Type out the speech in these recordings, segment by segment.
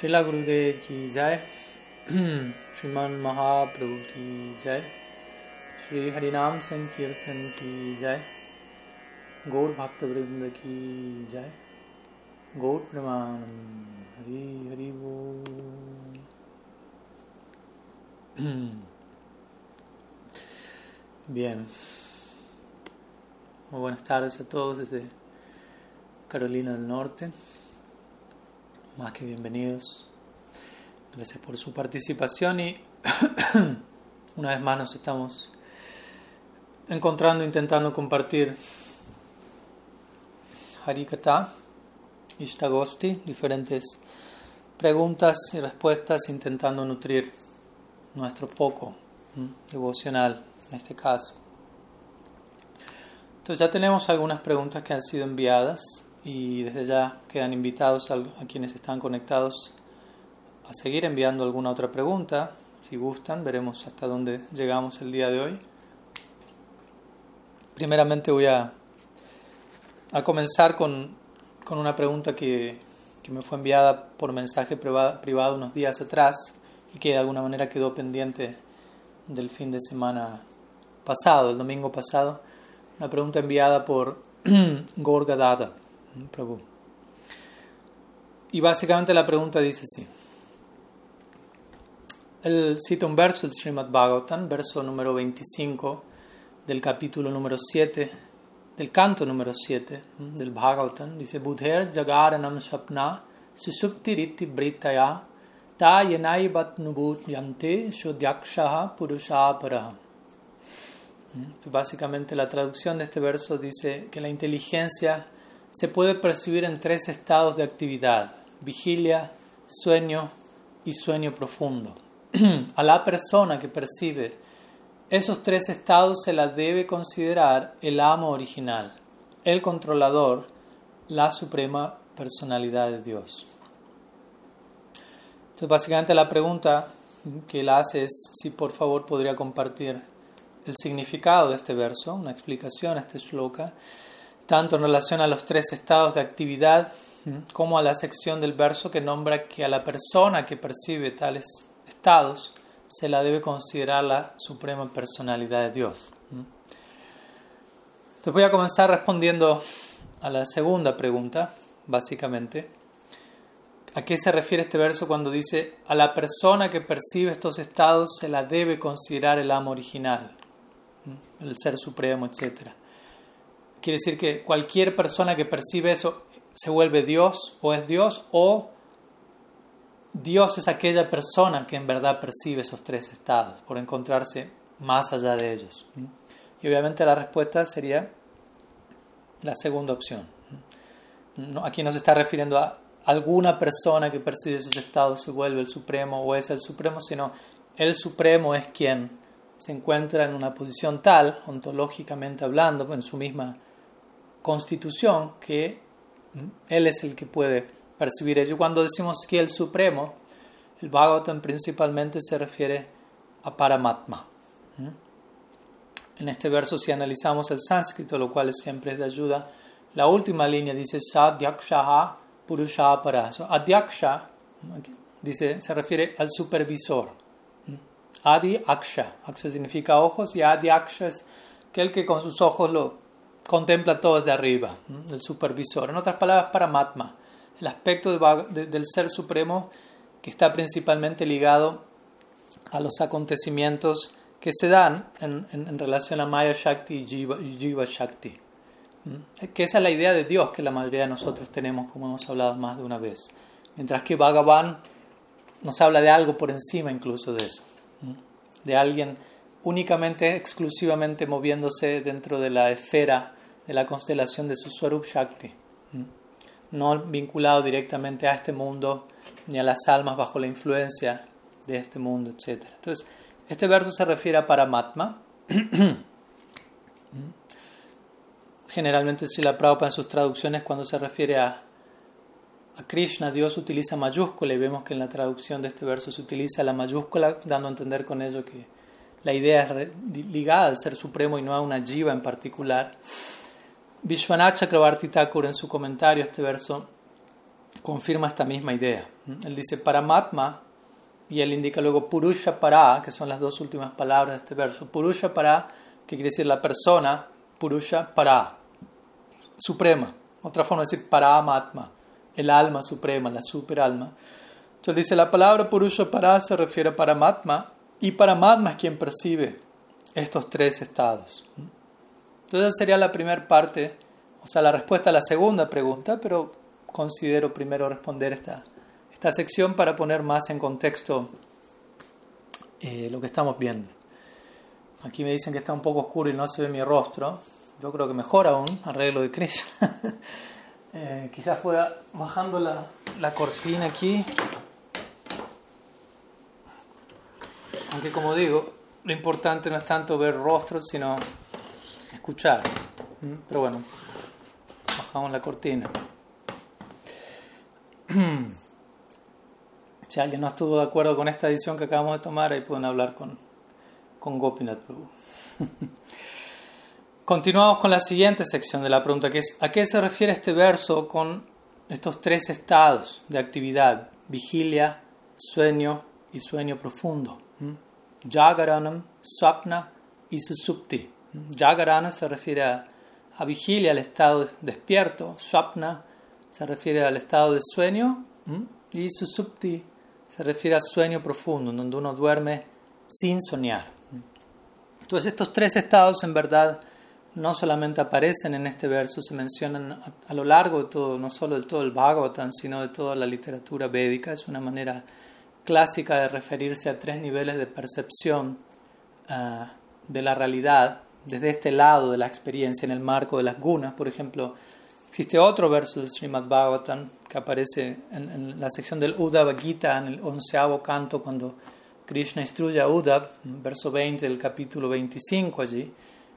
Srila Gurudev ki jai, Sriman Mahaprabhu ki jai, Shri Harinam Sankirtan ki jai, Gaur Bhakta Vrinda ki jai, Gaur Pramanam, Hari Hari Bol. Bien. Muy buenas tardes a todos desde Carolina del Norte. Más que bienvenidos. Gracias por su participación y una vez más nos estamos encontrando, intentando compartir Harikata, Ishtagosti, diferentes preguntas y respuestas, intentando nutrir nuestro foco devocional en este caso. Entonces ya tenemos algunas preguntas que han sido enviadas y desde ya quedan invitados a, a, quienes están conectados a seguir enviando alguna otra pregunta. Si gustan, veremos hasta dónde llegamos el día de hoy. Primeramente voy a, a comenzar con, con, una pregunta que, que, me fue enviada por mensaje privado, unos días atrás y que de alguna manera quedó pendiente del fin de semana pasado, el domingo pasado, una pregunta enviada por Gorga Dada, Prabhu. Y básicamente la pregunta dice así. Él cita un verso del Srimad Bhagavatam, verso número 25 del capítulo número 7, del canto número 7 del Bhagavatam. Dice, Budher jagaranam shapna susuptiriti britaya ta yenai yante shodyakshaha purushaparaha. Básicamente la traducción de este verso dice que la inteligencia se puede percibir en tres estados de actividad, vigilia, sueño y sueño profundo. A la persona que percibe esos tres estados se la debe considerar el amo original, el controlador, la suprema personalidad de Dios. Entonces básicamente la pregunta que él hace es si por favor podría compartir el significado de este verso, una explicación a este shloka, tanto en relación a los tres estados de actividad como a la sección del verso que nombra que a la persona que percibe tales estados se la debe considerar la suprema personalidad de Dios. Entonces voy a comenzar respondiendo a la segunda pregunta, básicamente. ¿A qué se refiere este verso cuando dice a la persona que percibe estos estados se la debe considerar el amo original? el ser supremo, etc. Quiere decir que cualquier persona que percibe eso se vuelve Dios o es Dios o Dios es aquella persona que en verdad percibe esos tres estados por encontrarse más allá de ellos. Y obviamente la respuesta sería la segunda opción. Aquí no se está refiriendo a alguna persona que percibe esos estados se vuelve el supremo o es el supremo, sino el supremo es quien se encuentra en una posición tal, ontológicamente hablando, en su misma constitución, que él es el que puede percibir ello. Cuando decimos que el Supremo, el Bhagavatam principalmente se refiere a Paramatma. En este verso, si analizamos el sánscrito, lo cual siempre es de ayuda, la última línea dice Sadhyakshaha Purusha Para. Adyaksha dice, se refiere al supervisor. Adi Aksha. Aksha significa ojos y Adi Aksha es aquel que con sus ojos lo contempla todo desde arriba, el supervisor. En otras palabras, Paramatma, el aspecto de, del ser supremo que está principalmente ligado a los acontecimientos que se dan en, en, relación a Maya Shakti y Jiva, y Jiva Shakti. Que esa es la idea de Dios que la mayoría de nosotros tenemos, como hemos hablado más de una vez. Mientras que Bhagavan nos habla de algo por encima incluso de eso de alguien únicamente, exclusivamente moviéndose dentro de la esfera de la constelación de su Swarup Shakti, no vinculado directamente a este mundo ni a las almas bajo la influencia de este mundo, etc. Entonces, este verso se refiere a Paramatma. Generalmente, si la Prabhupada en sus traducciones, cuando se refiere a Krishna Dios utiliza mayúscula y vemos que en la traducción de este verso se utiliza la mayúscula, dando a entender con ello que la idea es ligada al ser supremo y no a una jiva en particular. Vishwanath Chakrabarti Thakur en su comentario a este verso confirma esta misma idea. Él dice Paramatma y él indica luego Purusha Para, que son las dos últimas palabras de este verso. Purusha Para, que quiere decir la persona, Purusha Para, suprema. Otra forma de decir Paramatma, el alma suprema, la superalma. Entonces dice la palabra Purusha Para se refiere a Paramatma y Paramatma es quien percibe estos tres estados. Entonces sería la primera parte, o sea, la respuesta a la segunda pregunta, pero considero primero responder esta, esta sección para poner más en contexto eh, lo que estamos viendo. Aquí me dicen que está un poco oscuro y no se ve mi rostro. Yo creo que mejor aún, arreglo de crisis. eh, quizás pueda bajando la, la cortina aquí. Aunque como digo, lo importante no es tanto ver rostros, sino escuchar. ¿Mm? Pero bueno, bajamos la cortina. Si alguien no estuvo de acuerdo con esta edición que acabamos de tomar, ahí pueden hablar con, con Gopinath Prabhu. Continuamos con la siguiente sección de la pregunta, que es ¿a qué se refiere este verso con estos tres estados de actividad? Vigilia, sueño y sueño profundo. Jagaranam, Swapna y Susupti. Jagarana se refiere a, vigilia, al estado despierto. Swapna se refiere al estado de sueño. Y Susupti se refiere a sueño profundo, donde uno duerme sin soñar. Entonces estos tres estados en verdad no solamente aparecen en este verso, se mencionan a, lo largo de todo, no solo de todo el Bhagavatam, sino de toda la literatura védica. Es una manera clásica de referirse a tres niveles de percepción uh, de la realidad desde este lado de la experiencia en el marco de las gunas. Por ejemplo, existe otro verso del Srimad Bhagavatam que aparece en, en la sección del Uddhava Gita, en el onceavo canto, cuando Krishna instruye a Uddhav, verso 20 del capítulo 25 allí.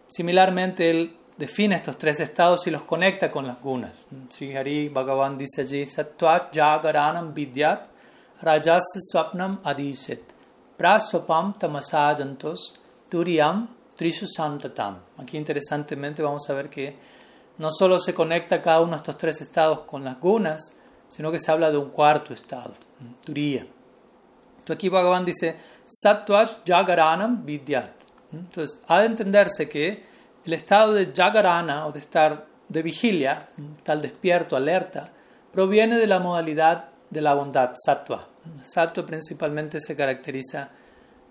Similarmente, él define estos tres estados y los conecta con las gunas. Sri Hari Bhagavan dice allí, Sattvat Jagaranam Vidyat Rajas Swapnam Adiset Praswapam Tamasajantos Trishu Santatam. Aquí interesantemente vamos a ver que no solo se conecta cada uno de estos tres estados con las gunas, sino que se habla de un cuarto estado, Turiya. Entonces aquí Bhagavan dice, Sattvash Jagaranam Vidyat. Entonces, ha de entenderse que el estado de Jagarana o de estar de vigilia, tal despierto, alerta, proviene de la modalidad de la bondad, Sattva. Sattva principalmente se caracteriza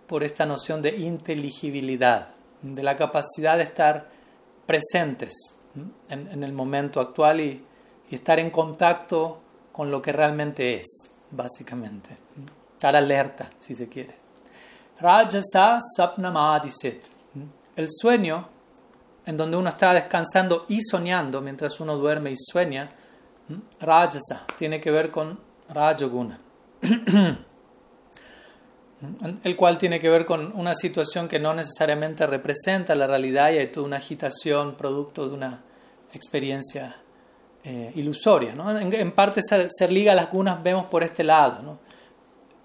por esta noción de inteligibilidad, de la capacidad de estar presentes en, el momento actual y, estar en contacto con lo que realmente es, básicamente. Estar alerta, si se quiere. Rajasa Sapnamadiset. El sueño, en donde uno está descansando y soñando mientras uno duerme y sueña, Rajasa, tiene que ver con Rajoguna. el cual tiene que ver con una situación que no necesariamente representa la realidad y hay toda una agitación producto de una experiencia eh, ilusoria. ¿no? En, parte se, liga a las gunas, vemos por este lado. ¿no?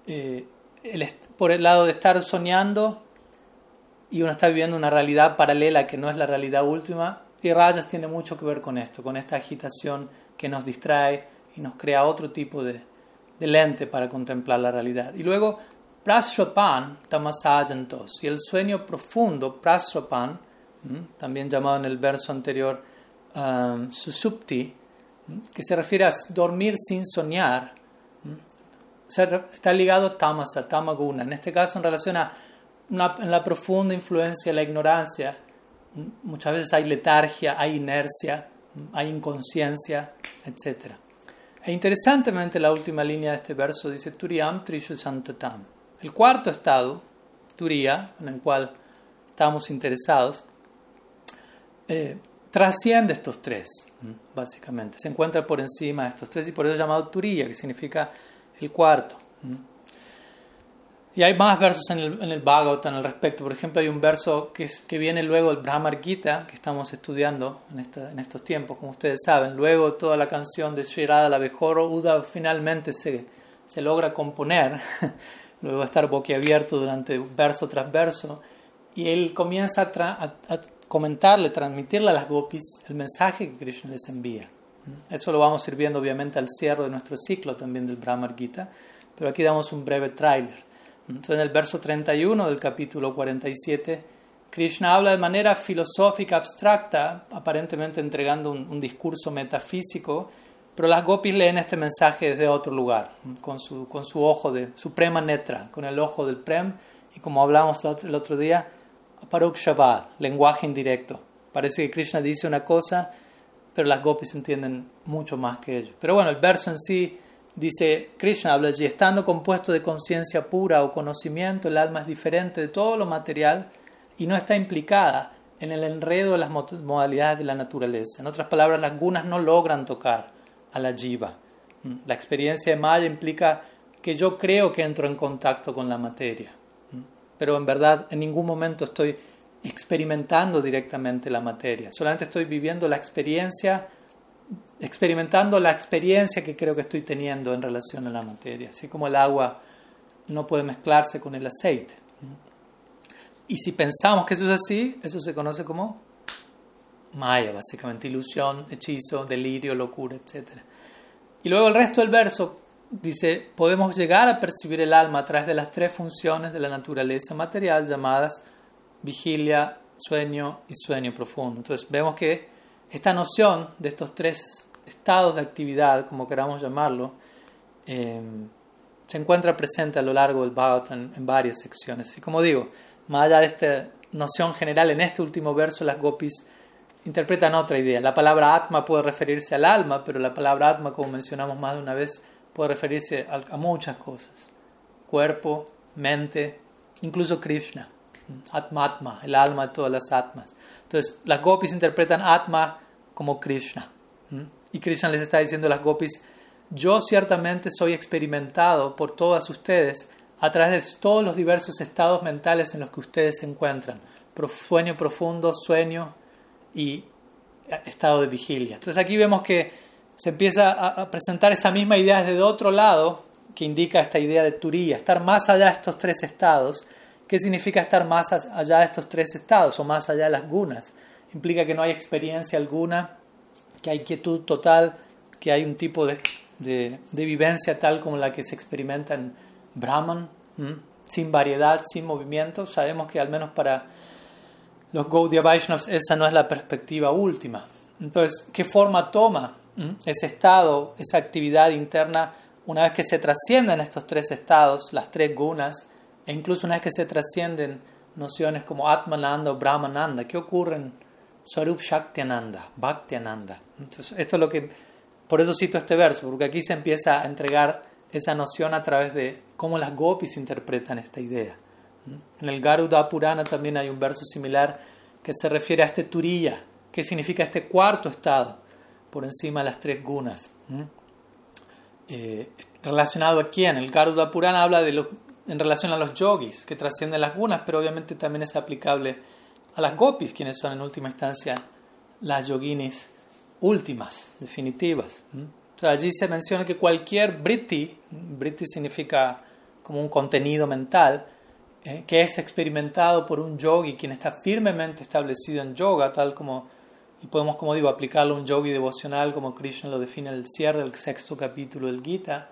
Eh, por el lado de estar soñando y uno está viviendo una realidad paralela que no es la realidad última. Y Rayas tiene mucho que ver con esto, con esta agitación que nos distrae y nos crea otro tipo de, de lente para contemplar la realidad. Y luego, Praswapan tamasayantos, y el sueño profundo, Praswapan, también llamado en el verso anterior um, Susupti, que se refiere a dormir sin soñar, está ligado a tamasa, tamaguna, en este caso en relación a en la profunda influencia de la ignorancia. Muchas veces hay letargia, hay inercia, hay inconsciencia, etc. E interesantemente la última línea de este verso dice Turiyam Trishu Santatam. El cuarto estado, Turiya, en el cual estamos interesados, eh, trasciende estos tres, básicamente. Se encuentra por encima de estos tres y por eso es llamado Turiya, que significa el cuarto. Y hay más versos en el, en Bhagavatam al respecto. Por ejemplo, hay un verso que, viene luego del Brahmar Gita, que estamos estudiando en, estos tiempos, como ustedes saben. Luego toda la canción de Sri Radha, la Bejoro, Uda finalmente se, se logra componer, luego de estar boquiabierto durante verso tras verso. Y él comienza a, a, comentarle, transmitirle a las gopis el mensaje que Krishna les envía. Eso lo vamos a ir viendo obviamente al cierre de nuestro ciclo también del Brahma Gita, pero aquí damos un breve tráiler. Entonces en el verso 31 del capítulo 47, Krishna habla de manera filosófica, abstracta, aparentemente entregando un, un discurso metafísico, pero las gopis leen este mensaje desde otro lugar, con su, con su ojo de suprema netra, con el ojo del prem, y como hablamos el otro día, Shabbat, lenguaje indirecto. Parece que Krishna dice una cosa, pero las gopis entienden mucho más que ellos. Pero bueno, el verso en sí dice, Krishna habla allí, estando compuesto de conciencia pura o conocimiento, el alma es diferente de todo lo material y no está implicada en el enredo de las modalidades de la naturaleza. En otras palabras, las gunas no logran tocar a la jiva. Mm. La experiencia de Maya implica que yo creo que entro en contacto con la materia, mm. pero en verdad en ningún momento estoy experimentando directamente la materia, solamente estoy viviendo la experiencia, experimentando la experiencia que creo que estoy teniendo en relación a la materia, así como el agua no puede mezclarse con el aceite. Mm. Y si pensamos que eso es así, eso se conoce como Maya, básicamente, ilusión, hechizo, delirio, locura, etc. Y luego el resto del verso dice, podemos llegar a percibir el alma a través de las tres funciones de la naturaleza material llamadas vigilia, sueño y sueño profundo. Entonces vemos que esta noción de estos tres estados de actividad, como queramos llamarlo, eh, se encuentra presente a lo largo del Bhagavatam en varias secciones. Y como digo, más allá de esta noción general, en este último verso las gopis interpretan otra idea. La palabra atma puede referirse al alma, pero la palabra atma, como mencionamos más de una vez, puede referirse a, muchas cosas. Cuerpo, mente, incluso Krishna. Atma Atma, el alma de todas las atmas. Entonces, las gopis interpretan Atma como Krishna. Y Krishna les está diciendo a las gopis, yo ciertamente soy experimentado por todas ustedes a través de todos los diversos estados mentales en los que ustedes se encuentran. Sueño profundo, sueño, y estado de vigilia. Entonces aquí vemos que se empieza a presentar esa misma idea desde otro lado que indica esta idea de turía, estar más allá de estos tres estados. ¿Qué significa estar más allá de estos tres estados o más allá de las gunas? Implica que no hay experiencia alguna, que hay quietud total, que hay un tipo de, de, vivencia tal como la que se experimenta en Brahman, sin variedad, sin movimiento. Sabemos que al menos para los Gaudiya Vaishnavas, esa no es la perspectiva última. Entonces, ¿qué forma toma ese estado, esa actividad interna, una vez que se trascienden estos tres estados, las tres gunas, e incluso una vez que se trascienden nociones como Atmananda o Brahmananda? ¿Qué ocurre en Swarup Shaktiananda, Bhaktiananda? Entonces, esto es lo que, por eso cito este verso, porque aquí se empieza a entregar esa noción a través de cómo las gopis interpretan esta idea. En el Garuda Purana también hay un verso similar que se refiere a este Turiya, que significa este cuarto estado, por encima de las tres gunas. Eh, relacionado aquí en el Garuda Purana habla de lo, en relación a los yogis, que trascienden las gunas, pero obviamente también es aplicable a las gopis, quienes son en última instancia las yoginis últimas, definitivas. allí se menciona que cualquier britti, britti significa como un contenido mental, eh, que es experimentado por un yogi, quien está firmemente establecido en yoga, tal como, y podemos, como digo, aplicarlo a un yogi devocional, como Krishna lo define el cierre del sexto capítulo del Gita.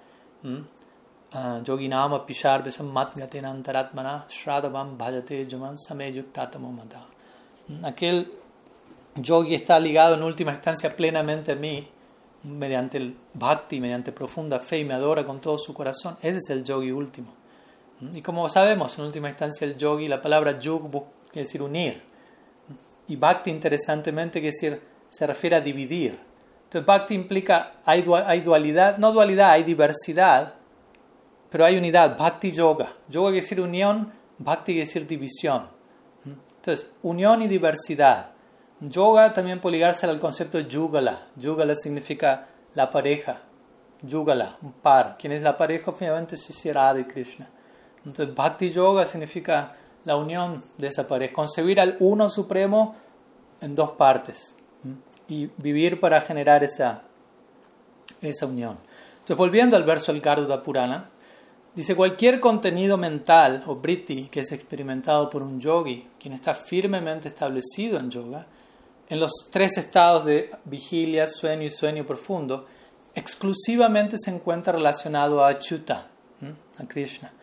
Ah, yogi nama pishar antaratmana shradavam bhajate jaman Aquel yogi está ligado en última instancia plenamente a mí, mediante el bhakti, mediante profunda fe y me adora con todo su corazón. Ese es el yogi último. Y como sabemos, en última instancia, el yogi, la palabra yug quiere decir unir. Y bhakti, interesantemente, quiere decir, se refiere a dividir. Entonces, bhakti implica, hay, dualidad, no dualidad, hay diversidad, pero hay unidad. Bhakti yoga. Yoga quiere decir unión, bhakti quiere decir división. Entonces, unión y diversidad. Yoga también puede ligarse al concepto de yugala. Yugala significa la pareja. Yugala, un par. ¿Quién es la pareja? Finalmente es Radha y Krishna. Entonces, Bhakti Yoga significa la unión de esa pareja, concebir al uno supremo en dos partes y vivir para generar esa, esa unión. Entonces, volviendo al verso del Garuda Purana, dice: cualquier contenido mental o britti que es experimentado por un yogi, quien está firmemente establecido en yoga, en los tres estados de vigilia, sueño y sueño profundo, exclusivamente se encuentra relacionado a Chuta, a Krishna.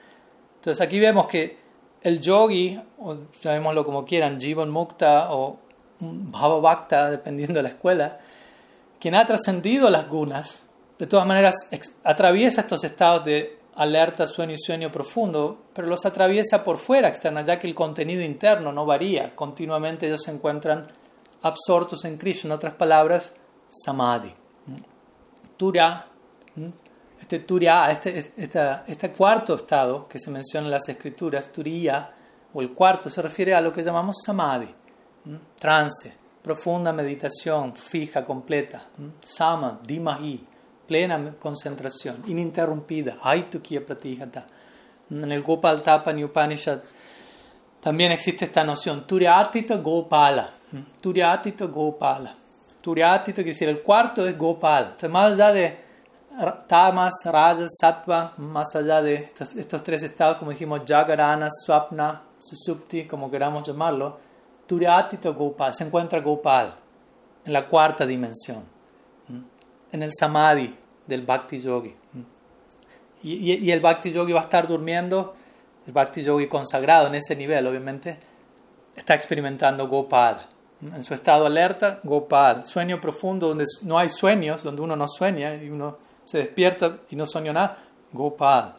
Entonces aquí vemos que el yogi, o llamémoslo como quieran, Jivan Mukta o Bhava dependiendo de la escuela, quien ha trascendido las gunas, de todas maneras atraviesa estos estados de alerta, sueño y sueño profundo, pero los atraviesa por fuera, externa, ya que el contenido interno no varía. Continuamente ellos se encuentran absortos en Krishna, en otras palabras, samadhi. Turya, este este, este cuarto estado que se menciona en las escrituras, Turiya, o el cuarto, se refiere a lo que llamamos samadhi, trance, profunda meditación, fija, completa, sama, dimahi, plena concentración, ininterrumpida, Aitukya Pratihata. En el Gopal Tapani Upanishad también existe esta noción, Turyatita Gopala, Turyatita Gopala. Turyatita quiere decir el cuarto es Gopal. Entonces, más allá de Tamas, Rajas, Sattva, más allá de estos, tres estados, como dijimos, Jagarana, Swapna, Susupti, como queramos llamarlo, Turyatita Gopal, se encuentra Gopal en la cuarta dimensión, en el Samadhi del Bhakti Yogi. Y, el Bhakti Yogi va a estar durmiendo, el Bhakti Yogi consagrado en ese nivel, obviamente, está experimentando Gopal. En su estado alerta, Gopal. Sueño profundo donde no hay sueños, donde uno no sueña y uno se despierta y no sueña nada, Gopal.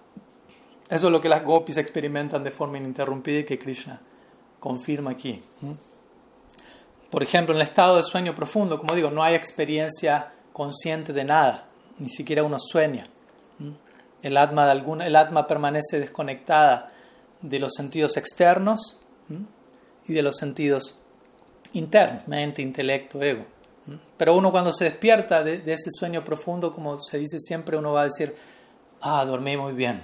Eso es lo que las gopis experimentan de forma ininterrumpida y que Krishna confirma aquí. Por ejemplo, en el estado de sueño profundo, como digo, no hay experiencia consciente de nada, ni siquiera uno sueña. El alma, de alguna, el alma permanece desconectada de los sentidos externos y de los sentidos internos, mente, intelecto, ego. Pero uno cuando se despierta de, ese sueño profundo, como se dice siempre, uno va a decir, ah, dormí muy bien.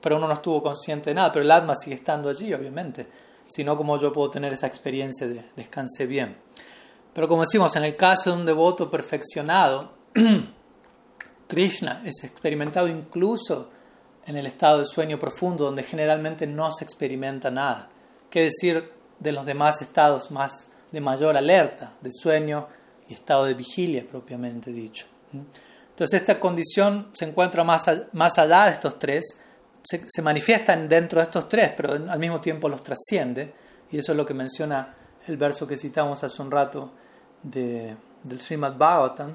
pero uno no estuvo consciente de nada, pero el alma sigue estando allí, obviamente. Si no, como yo puedo tener esa experiencia de descanse bien. Pero como decimos, en el caso de un devoto perfeccionado, Krishna es experimentado incluso en el estado de sueño profundo, donde generalmente no se experimenta nada. ¿Qué decir de los demás estados más de mayor alerta, de sueño y estado de vigilia propiamente dicho? Entonces esta condición se encuentra más, más allá de estos tres, se, se manifiestan dentro de estos tres, pero al mismo tiempo los trasciende, y eso es lo que menciona el verso que citamos hace un rato de, del Srimad Bhagavatam,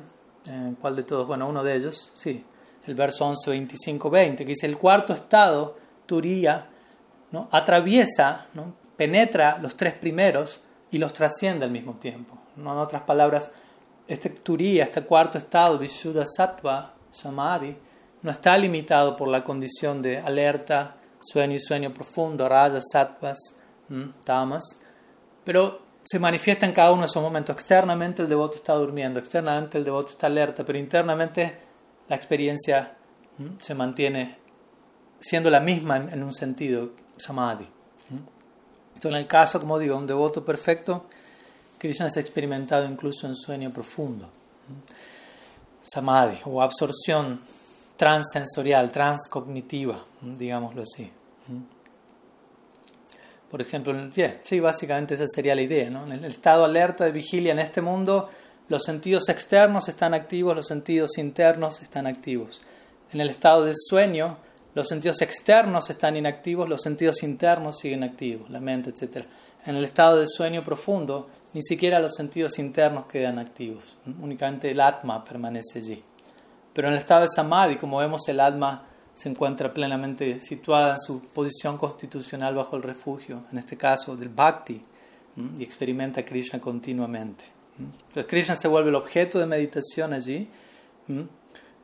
eh, ¿cuál de todos? Bueno, uno de ellos, sí, el verso 11, 25, 20, que dice, el cuarto estado, Turiya, ¿no? atraviesa, ¿no? penetra los tres primeros y los trasciende al mismo tiempo. ¿no? En otras palabras, este Turiya, este cuarto estado, Vishuddha Sattva, Samadhi, no está limitado por la condición de alerta, sueño y sueño profundo, rayas, sattvas, tamas, pero se manifiesta en cada uno de esos momentos. Externamente el devoto está durmiendo, externamente el devoto está alerta, pero internamente la experiencia se mantiene siendo la misma en, un sentido, samadhi. Entonces, en el caso, como digo, un devoto perfecto, Krishna es experimentado incluso en sueño profundo. Samadhi o absorción transsensorial, transcognitiva, digámoslo así. Por ejemplo, sí, básicamente esa sería la idea. ¿no? En el estado alerta de vigilia en este mundo, los sentidos externos están activos, los sentidos internos están activos. En el estado de sueño, los sentidos externos están inactivos, los sentidos internos siguen activos, la mente, etc. En el estado de sueño profundo, ni siquiera los sentidos internos quedan activos, únicamente el atma permanece allí. Pero en el estado de samadhi, como vemos, el alma se encuentra plenamente situada en su posición constitucional bajo el refugio, en este caso del bhakti, y experimenta a Krishna continuamente. Entonces Krishna se vuelve el objeto de meditación allí,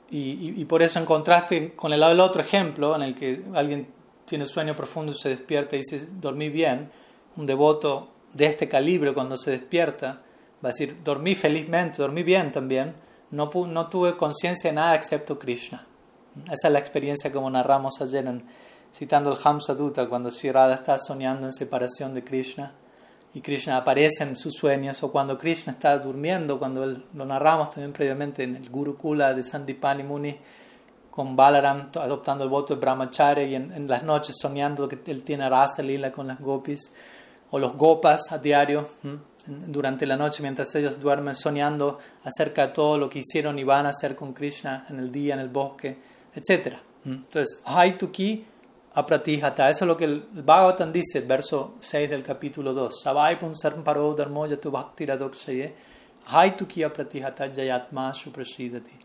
y, por eso en contraste con el, el otro ejemplo, en el que alguien tiene sueño profundo y se despierta y dice, dormí bien, un devoto de este calibre cuando se despierta va a decir, dormí felizmente, dormí bien también, no, no tuve conciencia de nada excepto Krishna. Esa es la experiencia como narramos ayer citando el Hamsa Dutta, cuando Sri está soñando en separación de Krishna y Krishna aparece en sus sueños, o cuando Krishna está durmiendo, cuando lo narramos también previamente en el Gurukula de Sandipani Muni, con Balaram adoptando el voto de Brahmacharya y en, las noches soñando que él tiene rasa lila con las gopis, o los gopas a diario durante la noche mientras ellos duermen soñando acerca de todo lo que hicieron y van a hacer con Krishna en el día, en el bosque, etc. Entonces, Haituki eso es lo que el Bhagavatam dice, el verso 6 del capítulo 2. Savai punsarm paro dharmo yatu bhakti radokshaye Haituki apratihata jayatma suprasidati.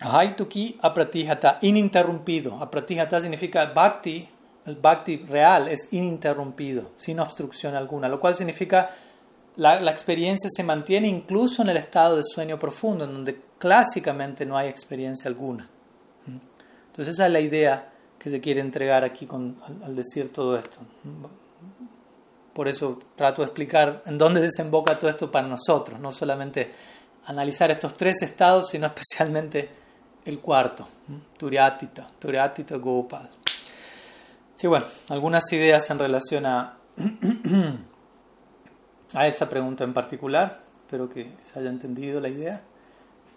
Haituki apratihata, ininterrumpido. Apratihata significa bhakti el bhakti real es ininterrumpido, sin obstrucción alguna, lo cual significa la, la experiencia se mantiene incluso en el estado de sueño profundo, en donde clásicamente no hay experiencia alguna. Entonces esa es la idea que se quiere entregar aquí al, decir todo esto. Por eso trato de explicar en dónde desemboca todo esto para nosotros, no solamente analizar estos tres estados, sino especialmente el cuarto, Turiatita, Turiatita Gopal. Sí, bueno, algunas ideas en relación a, a esa pregunta en particular. Espero que se haya entendido la idea.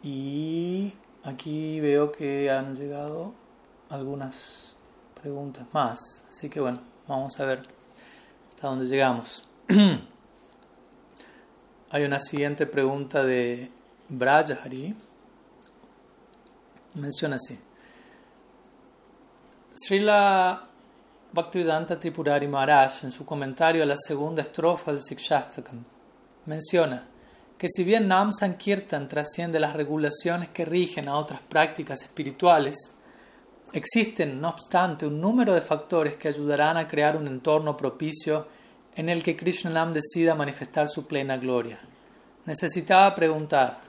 Y aquí veo que han llegado algunas preguntas más. Así que bueno, vamos a ver hasta dónde llegamos. Hay una siguiente pregunta de Brajahari. Menciona así. Srila Bhaktivedanta Tripurari Maharaj, en su comentario a la segunda estrofa del Sikshastakam, menciona que si bien Nam Sankirtan trasciende las regulaciones que rigen a otras prácticas espirituales, existen, no obstante, un número de factores que ayudarán a crear un entorno propicio en el que Krishna Nam decida manifestar su plena gloria. Necesitaba preguntar,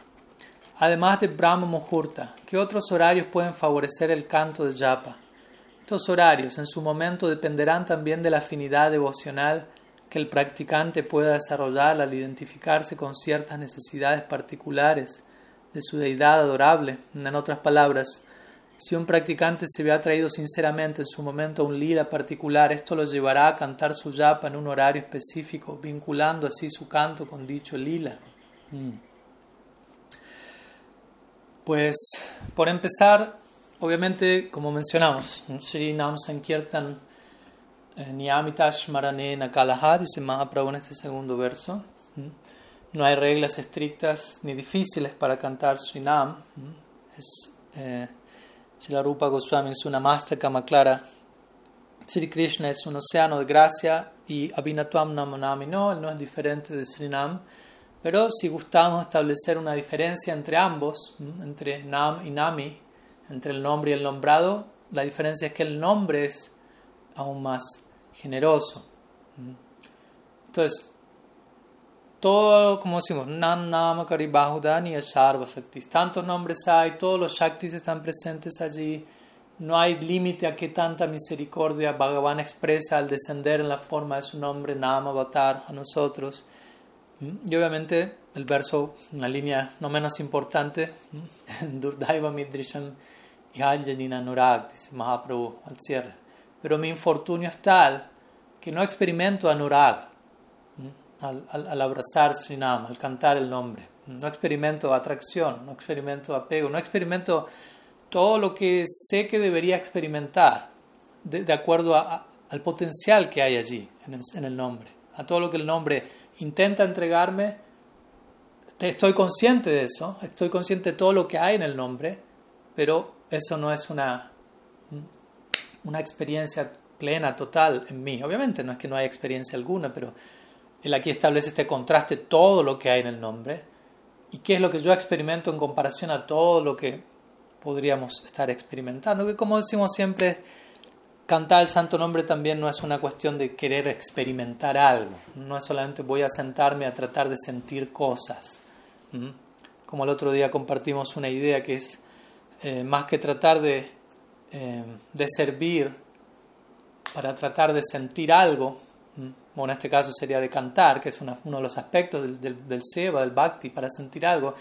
además de Brahma Muhurta, ¿qué otros horarios pueden favorecer el canto de Japa? Estos horarios en su momento dependerán también de la afinidad devocional que el practicante pueda desarrollar al identificarse con ciertas necesidades particulares de su deidad adorable. En otras palabras, si un practicante se ve atraído sinceramente en su momento a un lila particular, esto lo llevará a cantar su yapa en un horario específico, vinculando así su canto con dicho lila. Mm. Pues, por empezar, Obviamente, como mencionamos, Sri Nam Sankirtan eh, Niyamitash Marane Nakalaha, dice Mahaprabhu en este segundo verso. No hay reglas estrictas ni difíciles para cantar Sri Nam. Es, eh, la Rupa Goswami es una master Kamaklara. Sri Krishna es un océano de gracia y Abhinatvam Namanami no, él no es diferente de Sri Nam. Pero si gustamos establecer una diferencia entre ambos, entre Nam y Nami, entre el nombre y el nombrado, la diferencia es que el nombre es aún más generoso. Entonces, todo, como decimos, Nan Nama Karibahudani y Sarva Shaktis. Tantos nombres hay, todos los Shaktis están presentes allí. No hay límite a qué tanta misericordia Bhagavan expresa al descender en la forma de su nombre, Nama Avatar, a nosotros. Y obviamente el verso, una línea no menos importante, Durdaiva Midrisham Yanjanina Anurag, dice Mahaprabhu al cierre. Pero mi infortunio es tal que no experimento Anurag al, al, abrazar Srinam, al cantar el nombre. No experimento atracción, no experimento apego, no experimento todo lo que sé que debería experimentar de, acuerdo al potencial que hay allí en el, en el nombre, a todo lo que el nombre intenta entregarme. Estoy consciente de eso, estoy consciente de todo lo que hay en el nombre, pero eso no es una, una experiencia plena, total en mí. Obviamente no es que no haya experiencia alguna, pero él aquí establece este contraste, todo lo que hay en el nombre, y qué es lo que yo experimento en comparación a todo lo que podríamos estar experimentando. Que como decimos siempre, cantar el santo nombre también no es una cuestión de querer experimentar algo, no es solamente voy a sentarme a tratar de sentir cosas. Como el otro día compartimos una idea que es eh, más que tratar de, eh, de, servir para tratar de sentir algo, o en este caso sería de cantar, que es uno de los aspectos del, del, del, seva, del bhakti, para sentir algo,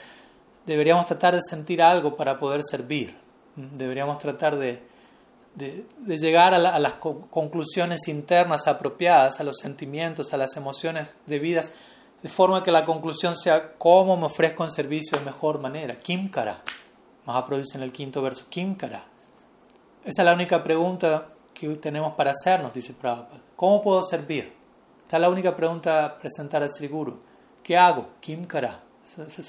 deberíamos tratar de sentir algo para poder servir. Deberíamos tratar de, de, de llegar a, a, las conclusiones internas apropiadas, a los sentimientos, a las emociones debidas, de forma que la conclusión sea cómo me ofrezco en servicio de mejor manera. Kimkara. Mahaprabhu dice en el quinto verso, Kimkara. Esa es la única pregunta que tenemos para hacernos, dice Prabhupada. ¿Cómo puedo servir? Esta es la única pregunta a presentar al Sri Guru. ¿Qué hago? Kim Kara.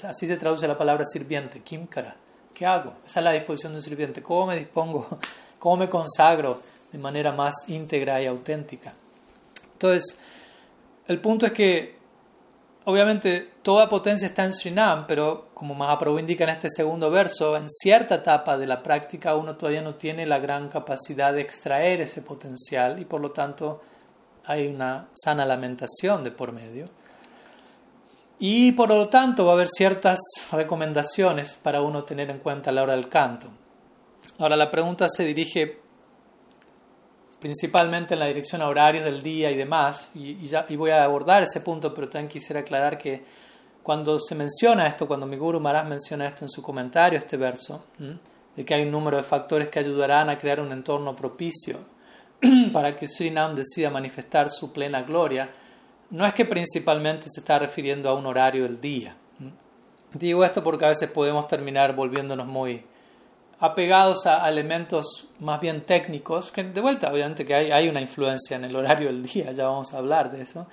Así se traduce la palabra sirviente, Kim Kara. ¿Qué hago? Esa es la disposición de un sirviente. ¿Cómo me dispongo? ¿Cómo me consagro de manera más íntegra y auténtica? Entonces, el punto es que, obviamente, toda potencia está en Srinam, pero como Mahaprabhu indica en este segundo verso, en cierta etapa de la práctica uno todavía no tiene la gran capacidad de extraer ese potencial y por lo tanto hay una sana lamentación de por medio. Y por lo tanto va a haber ciertas recomendaciones para uno tener en cuenta a la hora del canto. Ahora la pregunta se dirige principalmente en la dirección a horarios del día y demás, y, voy a abordar ese punto, pero también quisiera aclarar que cuando se menciona esto, cuando mi Guru Maharaj menciona esto en su comentario, este verso, de que hay un número de factores que ayudarán a crear un entorno propicio para que Srinam decida manifestar su plena gloria, no es que principalmente se está refiriendo a un horario del día. Digo esto porque a veces podemos terminar volviéndonos muy apegados a elementos más bien técnicos, que de vuelta obviamente que hay, hay una influencia en el horario del día, ya vamos a hablar de eso,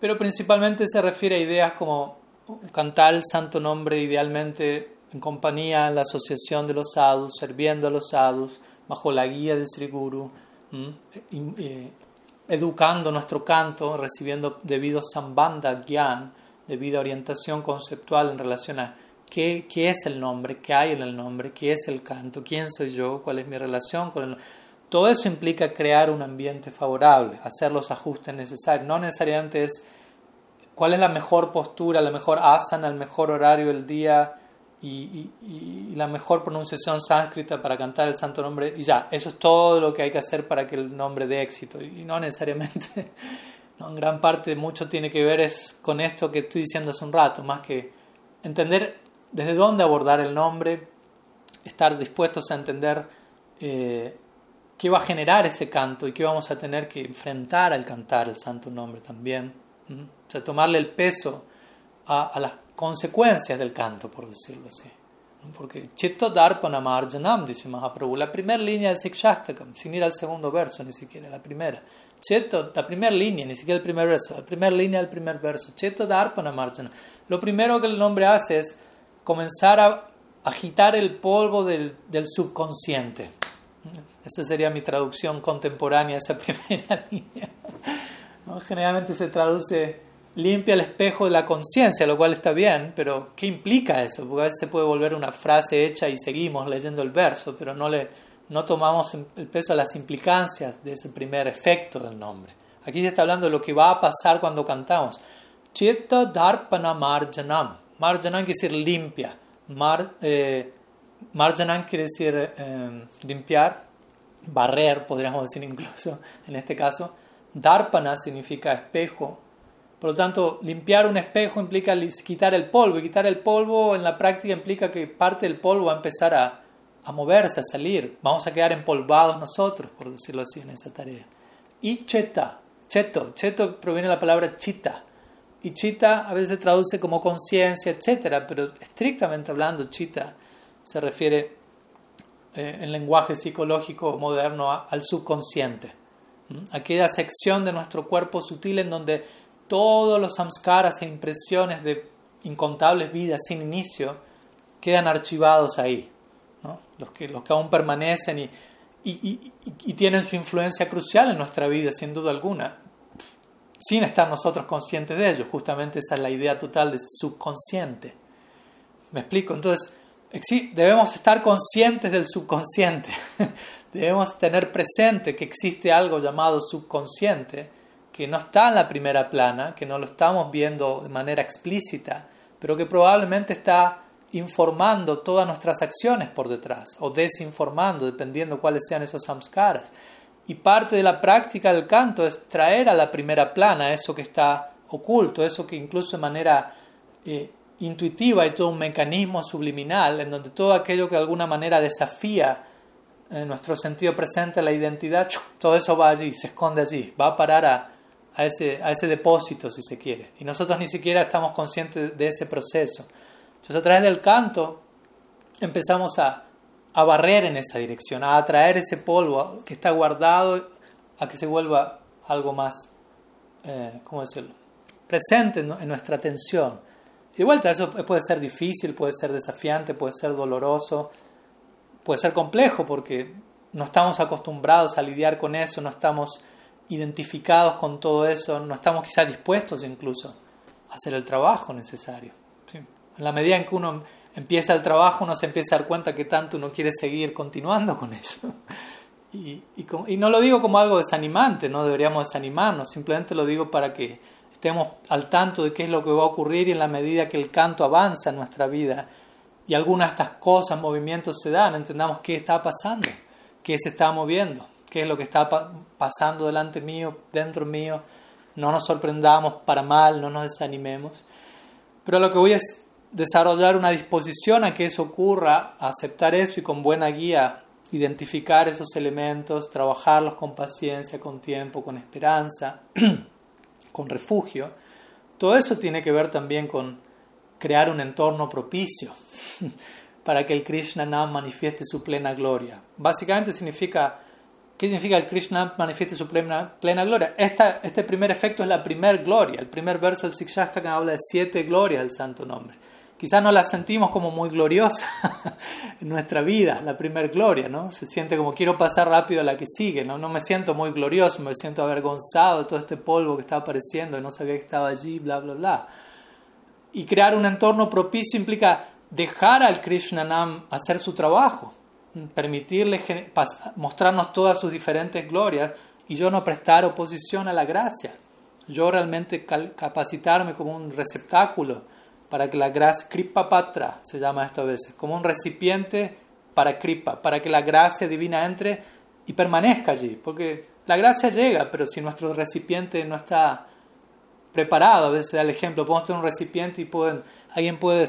pero principalmente se refiere a ideas como cantar el santo nombre idealmente en compañía, en la asociación de los sadhus, sirviendo a los sadhus, bajo la guía de Sri Guru, eh, educando nuestro canto, recibiendo debido sambandha, gyan, orientación conceptual en relación a ¿Qué, es el nombre? ¿Qué hay en el nombre? ¿Qué es el canto? ¿Quién soy yo? ¿Cuál es mi relación con el Todo eso implica crear un ambiente favorable, hacer los ajustes necesarios. No necesariamente es cuál es la mejor postura, la mejor asana, el mejor horario del día y, la mejor pronunciación sánscrita para cantar el santo nombre. Y ya, eso es todo lo que hay que hacer para que el nombre dé éxito. Y no necesariamente, en gran parte mucho tiene que ver es con esto que estoy diciendo hace un rato, más que entender desde dónde abordar el nombre, estar dispuestos a entender eh, qué va a generar ese canto y qué vamos a tener que enfrentar al cantar el santo nombre también. O sea, tomarle el peso a, las consecuencias del canto, por decirlo así. Porque Chitta Darpana Marjanam, dice Mahaprabhu, la primera línea del Sikshastakam, sin ir al segundo verso ni siquiera, la primera. Chitta, la primera línea, ni siquiera el primer verso, la primera línea del primer verso. Chitta Darpana Marjanam. Lo primero que el nombre hace es comenzar a agitar el polvo del, subconsciente. Esa sería mi traducción contemporánea esa primera línea. Generalmente se traduce limpia el espejo de la conciencia, lo cual está bien, pero ¿qué implica eso? Porque a veces se puede volver una frase hecha y seguimos leyendo el verso, pero no, le, no tomamos el peso a las implicancias de ese primer efecto del nombre. Aquí se está hablando de lo que va a pasar cuando cantamos. Chitta Darpana Marjanam. Marjanam quiere decir limpia. Mar, eh, marjanam quiere decir eh, limpiar, barrer, podríamos decir incluso en este caso. Darpana significa espejo. Por lo tanto, limpiar un espejo implica quitar el polvo. Y quitar el polvo en la práctica implica que parte del polvo va a empezar a, moverse, a salir. Vamos a quedar empolvados nosotros, por decirlo así, en esa tarea. Y cheta, cheto. Cheto proviene de la palabra chita y chita a veces se traduce como conciencia, etc. Pero estrictamente hablando, chita se refiere eh, en lenguaje psicológico moderno al subconsciente. Aquella sección de nuestro cuerpo sutil en donde todos los samskaras e impresiones de incontables vidas sin inicio quedan archivados ahí. Los, que, los que aún permanecen y, y tienen su influencia crucial en nuestra vida, sin duda alguna sin estar nosotros conscientes de ello. Justamente esa es la idea total de subconsciente. ¿Me explico? Entonces, debemos estar conscientes del subconsciente. debemos tener presente que existe algo llamado subconsciente, que no está en la primera plana, que no lo estamos viendo de manera explícita, pero que probablemente está informando todas nuestras acciones por detrás, o desinformando, dependiendo cuáles sean esos samskaras. Y parte de la práctica del canto es traer a la primera plana eso que está oculto, eso que incluso de manera eh, intuitiva hay todo un mecanismo subliminal en donde todo aquello que de alguna manera desafía en nuestro sentido presente la identidad, todo eso va allí, se esconde allí, va a parar a, a, ese, a ese depósito si se quiere. Y nosotros ni siquiera estamos conscientes de ese proceso. Entonces a través del canto empezamos a a barrer en esa dirección, a atraer ese polvo que está guardado a que se vuelva algo más eh, ¿cómo decirlo?, presente en nuestra atención. De vuelta, eso puede ser difícil, puede ser desafiante, puede ser doloroso, puede ser complejo porque no estamos acostumbrados a lidiar con eso, no estamos identificados con todo eso, no estamos quizás dispuestos incluso a hacer el trabajo necesario. En la medida en que uno empieza el trabajo, uno se empieza a dar cuenta que tanto uno quiere seguir continuando con eso. Y, y no lo digo como algo desanimante, no deberíamos desanimarnos, simplemente lo digo para que estemos al tanto de qué es lo que va a ocurrir y en la medida que el canto avanza en nuestra vida y algunas de estas cosas, movimientos se dan, entendamos qué está pasando, qué se está moviendo, qué es lo que está pasando delante mío, dentro mío. No nos sorprendamos para mal, no nos desanimemos. Pero lo que voy es desarrollar una disposición a que eso ocurra, a aceptar eso y con buena guía identificar esos elementos, trabajarlos con paciencia, con tiempo, con esperanza. con refugio, todo eso tiene que ver también con crear un entorno propicio para que el Krishna Nam manifieste su plena gloria. Básicamente significa, ¿qué significa el Krishna manifieste su plena, gloria? Este primer efecto es la primer gloria. El primer verso del Sikshastaka habla de siete glorias del santo nombre quizás no la sentimos como muy gloriosa en nuestra vida, la primer gloria, ¿no? Se siente como quiero pasar rápido a la que sigue, ¿no? No me siento muy glorioso, me siento avergonzado de todo este polvo que está apareciendo no sabía que estaba allí, bla, bla, bla. Y crear un entorno propicio implica dejar al Krishnanam hacer su trabajo, permitirle mostrarnos todas sus diferentes glorias y yo no prestar oposición a la gracia. Yo realmente capacitarme como un receptáculo para que la gracia, Kripa Patra se llama esto a veces, como un recipiente para Kripa, para que la gracia divina entre y permanezca allí, porque la gracia llega, pero si nuestro recipiente no está preparado, a veces el ejemplo, podemos tener un recipiente y pueden, alguien puede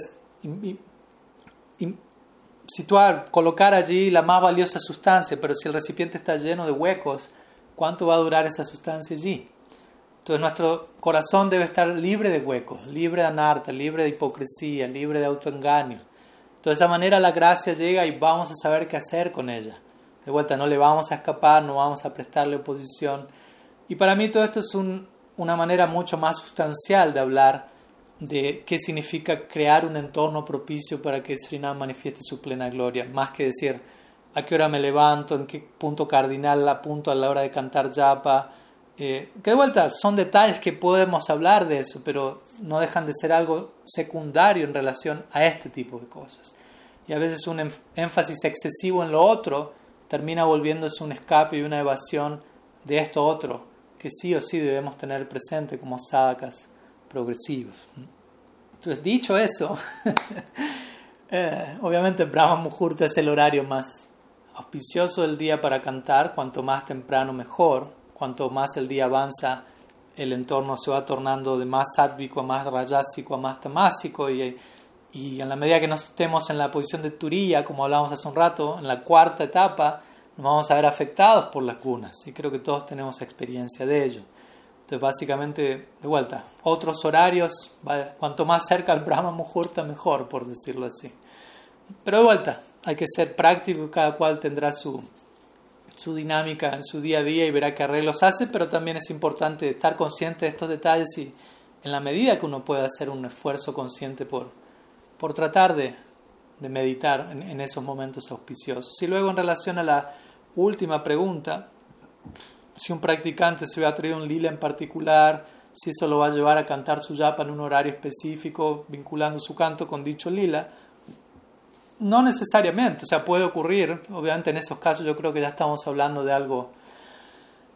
situar, colocar allí la más valiosa sustancia, pero si el recipiente está lleno de huecos, ¿cuánto va a durar esa sustancia allí? Entonces nuestro corazón debe estar libre de huecos, libre de anarta, libre de hipocresía, libre de autoengaño. Entonces de esa manera la gracia llega y vamos a saber qué hacer con ella. De vuelta, no le vamos a escapar, no vamos a prestarle oposición. Y para mí todo esto es una manera mucho más sustancial de hablar de qué significa crear un entorno propicio para que Srinam manifieste su plena gloria, más que decir a qué hora me levanto, en qué punto cardinal apunto a la hora de cantar japa, eh, que de vuelta son detalles que podemos hablar de eso, pero no dejan de ser algo secundario en relación a este tipo de cosas. Y a veces un énfasis excesivo en lo otro termina volviéndose un escape y una evasión de esto otro, que sí o sí debemos tener presente como sadhakas progresivos. Entonces, dicho eso, eh, obviamente Brahma Muhurta es el horario más auspicioso del día para cantar, cuanto más temprano mejor cuanto más el día avanza, el entorno se va tornando de más sádvico a más rayásico a más tamásico y, y en la medida que nos estemos en la posición de Turilla, como hablábamos hace un rato, en la cuarta etapa, nos vamos a ver afectados por las cunas y creo que todos tenemos experiencia de ello. Entonces, básicamente, de vuelta, otros horarios, cuanto más cerca al Brahma Muhurta, mejor, por decirlo así. Pero de vuelta, hay que ser práctico, cada cual tendrá su, su dinámica en su día a día y verá qué arreglos hace, pero también es importante estar consciente de estos detalles y en la medida que uno pueda hacer un esfuerzo consciente por, por tratar de, de meditar en, en, esos momentos auspiciosos. Y luego en relación a la última pregunta, si un practicante se ve a traer un lila en particular, si eso lo va a llevar a cantar su yapa en un horario específico, vinculando su canto con dicho lila, no necesariamente, o sea, puede ocurrir, obviamente en esos casos yo creo que ya estamos hablando de algo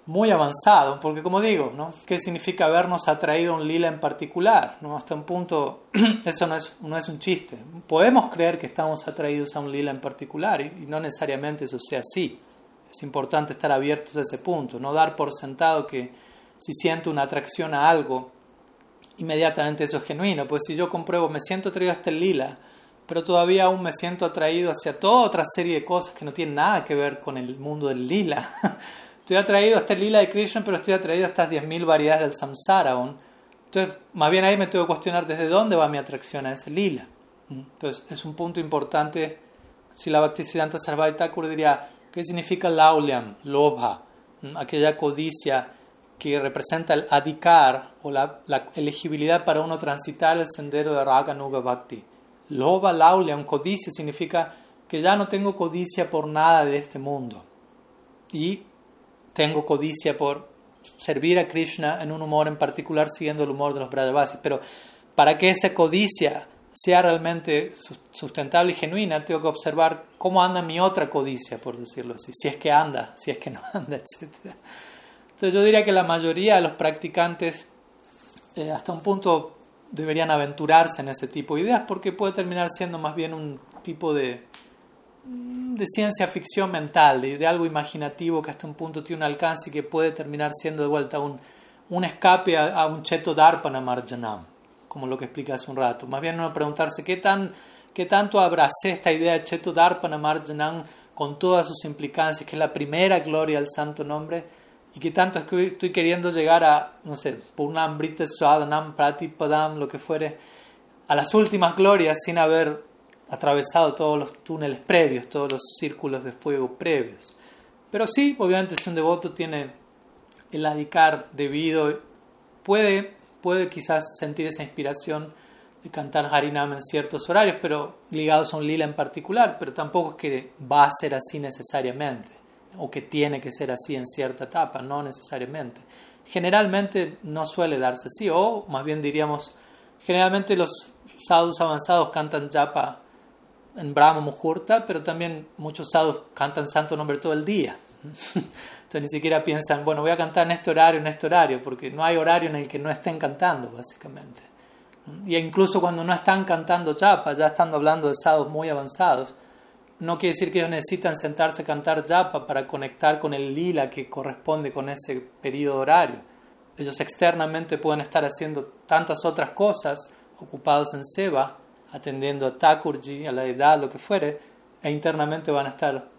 muy avanzado, porque como digo, ¿no? ¿qué significa habernos atraído un lila en particular? ¿no? Hasta un punto, eso no es, no es un chiste. Podemos creer que estamos atraídos a un lila en particular y no necesariamente eso sea así. Es importante estar abiertos a ese punto, no dar por sentado que si siento una atracción a algo, inmediatamente eso es genuino. Pues si yo compruebo, me siento atraído a este lila, pero todavía aún me siento atraído hacia toda otra serie de cosas que no tienen nada que ver con el mundo del lila. Estoy atraído a este lila de Krishna, pero estoy atraído a estas 10.000 variedades del samsara aún. Entonces, más bien ahí me tengo que cuestionar desde dónde va mi atracción a ese lila. Entonces, es un punto importante. Si la Bhaktisiddhanta Sarvai Thakur diría, ¿qué significa lauliam, lobha? Aquella codicia que representa el adhikar o la, elegibilidad para uno transitar el sendero de Raga Nuga Bhakti. Loba Laulyam, codicia, significa que ya no tengo codicia por nada de este mundo. Y tengo codicia por servir a Krishna en un humor en particular, siguiendo el humor de los Brajavasis. Pero para que esa codicia sea realmente sustentable y genuina, tengo que observar cómo anda mi otra codicia, por decirlo así, si es que anda, si es que no anda, etc. Entonces yo diría que la mayoría de los practicantes eh, hasta un punto deberían aventurarse en ese tipo de ideas porque puede terminar siendo más bien un tipo de, de ciencia ficción mental, de, algo imaginativo que hasta un punto tiene un alcance y que puede terminar siendo de vuelta un, un escape a, un cheto darpana marjanam como lo que expliqué hace un rato. Más bien uno preguntarse qué, tan, qué tanto abracé esta idea de Chetu Darpana Marjanam con todas sus implicancias, que es la primera gloria al santo nombre, y qué tanto estoy queriendo llegar a, no sé, Purnam, Brita, Swadanam, Pratipadam, lo que fuere, a las últimas glorias sin haber atravesado todos los túneles previos, todos los círculos de fuego previos. Pero sí, obviamente, si un devoto tiene el adicar debido, puede puede quizás sentir esa inspiración de cantar Harinam en ciertos horarios, pero ligados a un lila en particular, pero tampoco es que va a ser así necesariamente, o que tiene que ser así en cierta etapa, no necesariamente. Generalmente no suele darse así, o más bien diríamos, generalmente los sadhus avanzados cantan japa en Brahma Muhurta, pero también muchos sadhus cantan santo nombre todo el día. Entonces ni siquiera piensan, bueno, voy a cantar en este horario, en este horario, porque no hay horario en el que no estén cantando, básicamente. Y incluso cuando no están cantando chapa, ya estando hablando de sados muy avanzados, no quiere decir que ellos necesitan sentarse a cantar japa para conectar con el lila que corresponde con ese periodo horario. Ellos externamente pueden estar haciendo tantas otras cosas, ocupados en seva, atendiendo a Thakurji, a la edad, lo que fuere, e internamente van a estar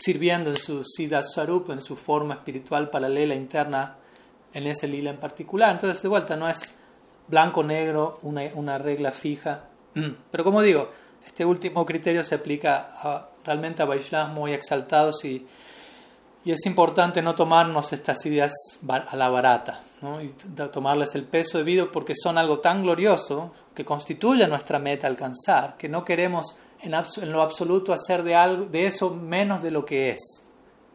sirviendo en su Siddha Swarup, en su forma espiritual paralela interna en ese lila en particular. Entonces, de vuelta, no es blanco-negro, una, una, regla fija. Pero como digo, este último criterio se aplica realmente a Vaishnavas muy exaltados y, y, es importante no tomarnos estas ideas a la barata, ¿no? y tomarles el peso debido porque son algo tan glorioso que constituye nuestra meta alcanzar, que no queremos en, lo absoluto hacer de, algo, de eso menos de lo que es.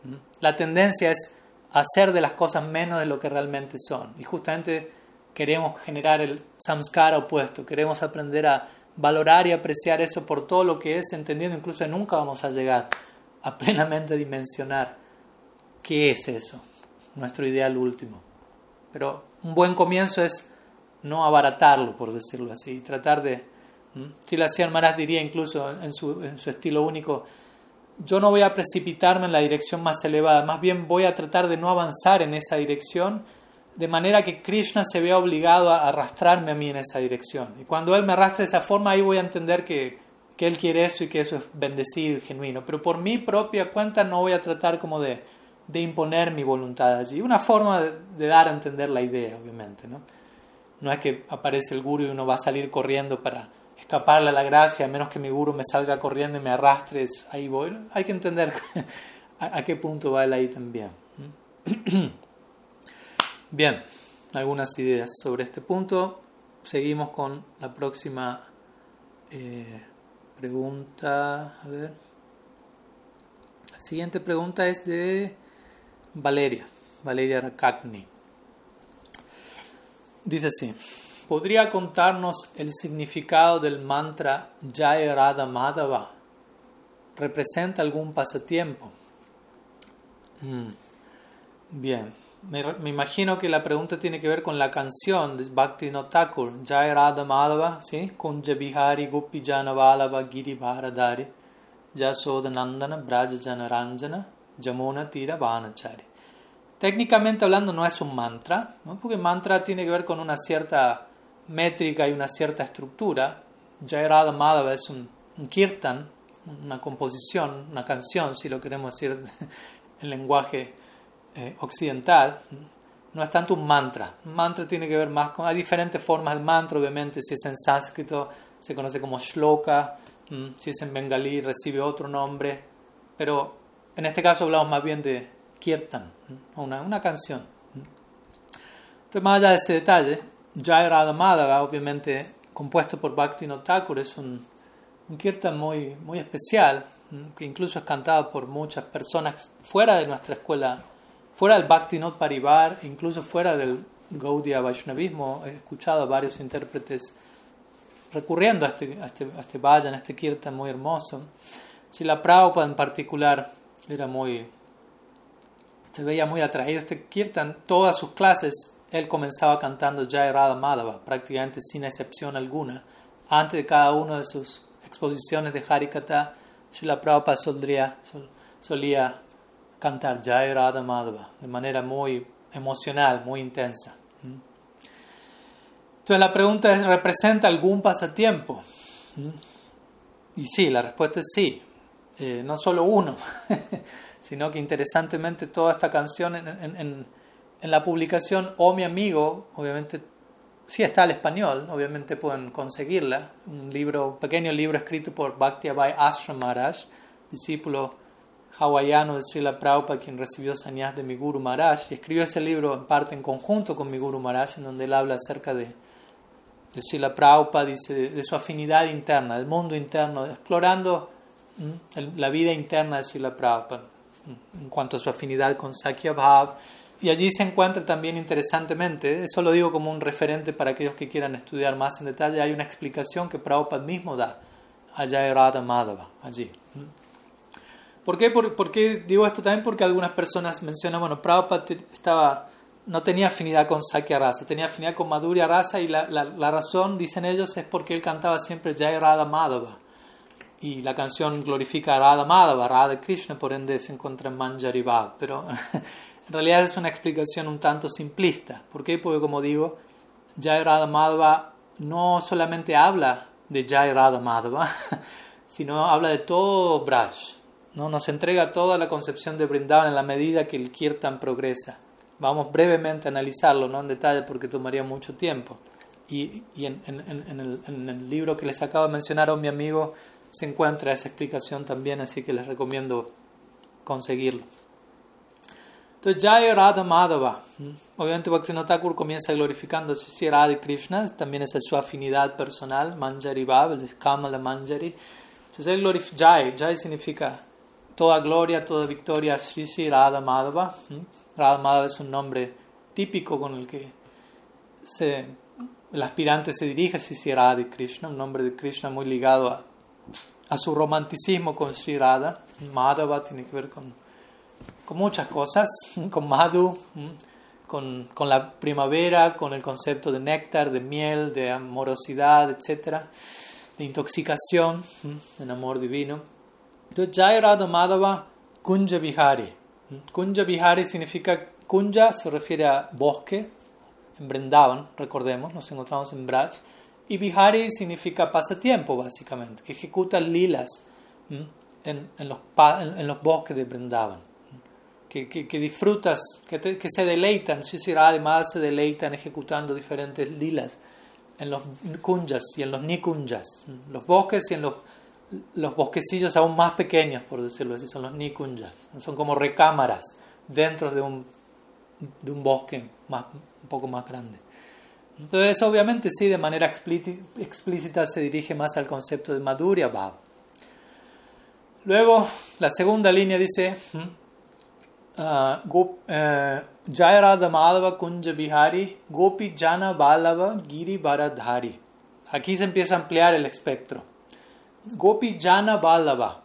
¿Mm? La tendencia es hacer de las cosas menos de lo que realmente son. Y justamente queremos generar el samskara opuesto, queremos aprender a valorar y apreciar eso por todo lo que es, entendiendo incluso que nunca vamos a llegar a plenamente dimensionar qué es eso, nuestro ideal último. Pero un buen comienzo es no abaratarlo, por decirlo así, y tratar de si la Maharaj diría incluso en su, en su estilo único, yo no voy a precipitarme en la dirección más elevada, más bien voy a tratar de no avanzar en esa dirección, de manera que Krishna se vea obligado a arrastrarme a mí en esa dirección. Y cuando Él me arrastre de esa forma, ahí voy a entender que, que Él quiere eso y que eso es bendecido y genuino. Pero por mi propia cuenta no voy a tratar como de, de imponer mi voluntad allí. Una forma de, de, dar a entender la idea, obviamente. ¿no? no es que aparece el guru y uno va a salir corriendo para escaparle a la gracia, a menos que mi guru me salga corriendo y me arrastres, ahí voy. Hay que entender a, qué punto va él ahí también. Bien, algunas ideas sobre este punto. Seguimos con la próxima eh, pregunta. A ver. La siguiente pregunta es de Valeria, Valeria Rakakni. Dice así. ¿Podría contarnos el significado del mantra Jaya Radha Madhava? ¿Representa algún pasatiempo? Mm, bien, me, imagino que la pregunta tiene que ver con la canción de Bhakti Thakur, Jaya Radha Madhava, ¿sí? Kunja Bihari Gupi Janavalava Giri Bharadari Nandana Braja Janaranjana Jamuna Tira Vanachari. Técnicamente hablando no es un mantra, ¿no? porque mantra tiene que ver con una cierta métrica y una cierta estructura. Jayarada Madhava es un, kirtan, una composición, una canción, si lo queremos decir en lenguaje eh, occidental. No es tanto un mantra. Un mantra tiene que ver más con. Hay diferentes formas de mantra, obviamente. Si es en sánscrito, se conoce como shloka. Si es en bengalí, recibe otro nombre. Pero en este caso hablamos más bien de kirtan, una, una canción. Entonces, más allá de ese detalle, Radha Madhava, obviamente compuesto por Bhakti Thakur, es un, kirtan muy, muy especial, que incluso es cantado por muchas personas fuera de nuestra escuela, fuera del Bhakti Not Parivar, incluso fuera del Gaudiya Vaishnavismo. He escuchado a varios intérpretes recurriendo a este, a este, a este vayan, a este kirtan muy hermoso. Si la Prabhupada en particular era muy, se veía muy atraído a este kirtan, todas sus clases él comenzaba cantando Jai Radha Madhava, prácticamente sin excepción alguna. Antes de cada una de sus exposiciones de Harikata, Srila Prabhupada solía, solía cantar Jai Radha Madhava de manera muy emocional, muy intensa. Entonces la pregunta es, ¿representa algún pasatiempo? Y sí, la respuesta es sí. Eh, no solo uno, sino que interesantemente toda esta canción en, la publicación O mi amigo, obviamente sí está al español, obviamente pueden conseguirla, un libro, pequeño libro escrito por Bhakti-Abhay Ashram Maharaj, discípulo hawaiano de Srila Prabhupada, quien recibió sannyas de mi Guru Maharaj, y escribió ese libro en parte en conjunto con mi Guru Maharaj, en donde él habla acerca de, de Srila Prabhupada, dice, de, su afinidad interna, del mundo interno, explorando la vida interna de Srila Prabhupada, en cuanto a su afinidad con Sakya Bhav, y allí se encuentra también interesantemente, eso lo digo como un referente para aquellos que quieran estudiar más en detalle, hay una explicación que Prabhupada mismo da a Jayarada Madhava, allí. ¿Por qué? Por, qué digo esto también? Porque algunas personas mencionan, bueno, Prabhupada estaba, no tenía afinidad con Sakya Rasa, tenía afinidad con Madhurya Rasa y la, la, razón, dicen ellos, es porque él cantaba siempre Jai Radha Madhava. Y la canción glorifica a Radha Madhava, Radha Krishna, por ende se encuentra en Manjari Bhav. Pero En realidad es una explicación un tanto simplista. ¿Por qué? Porque como digo, Jai Radha no solamente habla de Jai Radha sino habla de todo Braj. ¿no? Nos entrega toda la concepción de Brindavan en la medida que el Kirtan progresa. Vamos brevemente a analizarlo, no en detalle porque tomaría mucho tiempo. Y, y en, el, en, el, libro que les acabo de mencionar a mi amigo se encuentra esa explicación también, así que les recomiendo conseguirlo. Entonces, Jaya Radha Madhava. Obviamente, Bhaktivinoda Thakur comienza glorificando a Radha y Krishna, también esa es su afinidad personal, Manjari Bhav, el Kamala Manjari. Entonces, él glorifica, Jai, Jai significa toda gloria, toda victoria, Sri Sri Radha Madhava. Radha Madhava es un nombre típico con el que se, el aspirante se dirige a Sri Radha y Krishna, un nombre de Krishna muy ligado a, a su romanticismo con Sri Radha. Madhava tiene que ver con con muchas cosas, con Madhu, con, con, la primavera, con el concepto de néctar, de miel, de amorosidad, etc., de intoxicación, en amor divino. Entonces, Jai Radha Madhava Kunja Vihari. Kunja Vihari significa, Kunja se refiere a bosque, en Brindavan, recordemos, nos encontramos en Braj, y Vihari significa pasatiempo, básicamente, que ejecuta lilas en, en, los, en los bosques de Brindavan que, disfrutas, que, se deleitan, Shishira además se deleitan ejecutando diferentes lilas en los kunjas y en los nikunjas, los bosques y en los, los bosquecillos aún más pequeños, por decirlo así, son los nikunjas, son como recámaras dentro de un, de un bosque más, un poco más grande. Entonces, obviamente, sí, de manera explícita se dirige más al concepto de Madhurya Bhav. Luego, la segunda línea dice, Jai राधा माधव कुंज बिहारी Gopi jana balava giri baradhari aquí se empieza a ampliar el espectro gopi jana balava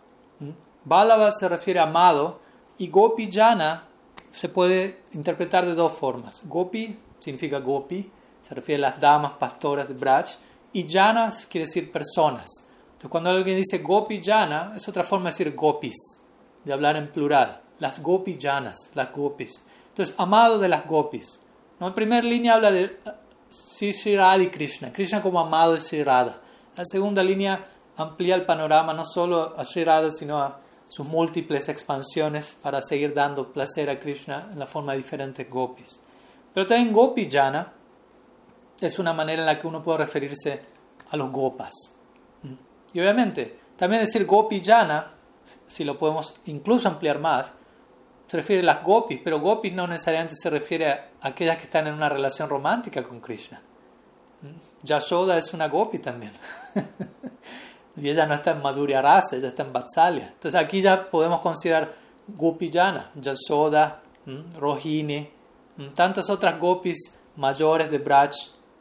balava se refiere a amado y gopi jana se puede interpretar de dos formas gopi significa gopi se refiere a las damas pastoras de Braj y jana quiere decir personas entonces cuando alguien dice gopi jana es otra forma de decir gopis de hablar en plural las gopi llanas, las gopis. Entonces, amado de las gopis. ¿No? En primera línea habla de Sri y Krishna, Krishna como amado de Sri. La segunda línea amplía el panorama no solo a Sri sino a sus múltiples expansiones para seguir dando placer a Krishna en la forma de diferentes gopis. Pero también gopi jana es una manera en la que uno puede referirse a los gopas. Y obviamente, también decir gopi jana, si lo podemos incluso ampliar más, se refiere a las gopis, pero gopis no necesariamente se refiere a aquellas que están en una relación romántica con Krishna. ¿Mm? Yashoda es una gopi también. y ella no está en Madhurya Rasa, ella está en Vatsalya. Entonces aquí ya podemos considerar Gopiyana, Yashoda, ¿Mm? Rohini, ¿Mm? tantas otras gopis mayores de Braj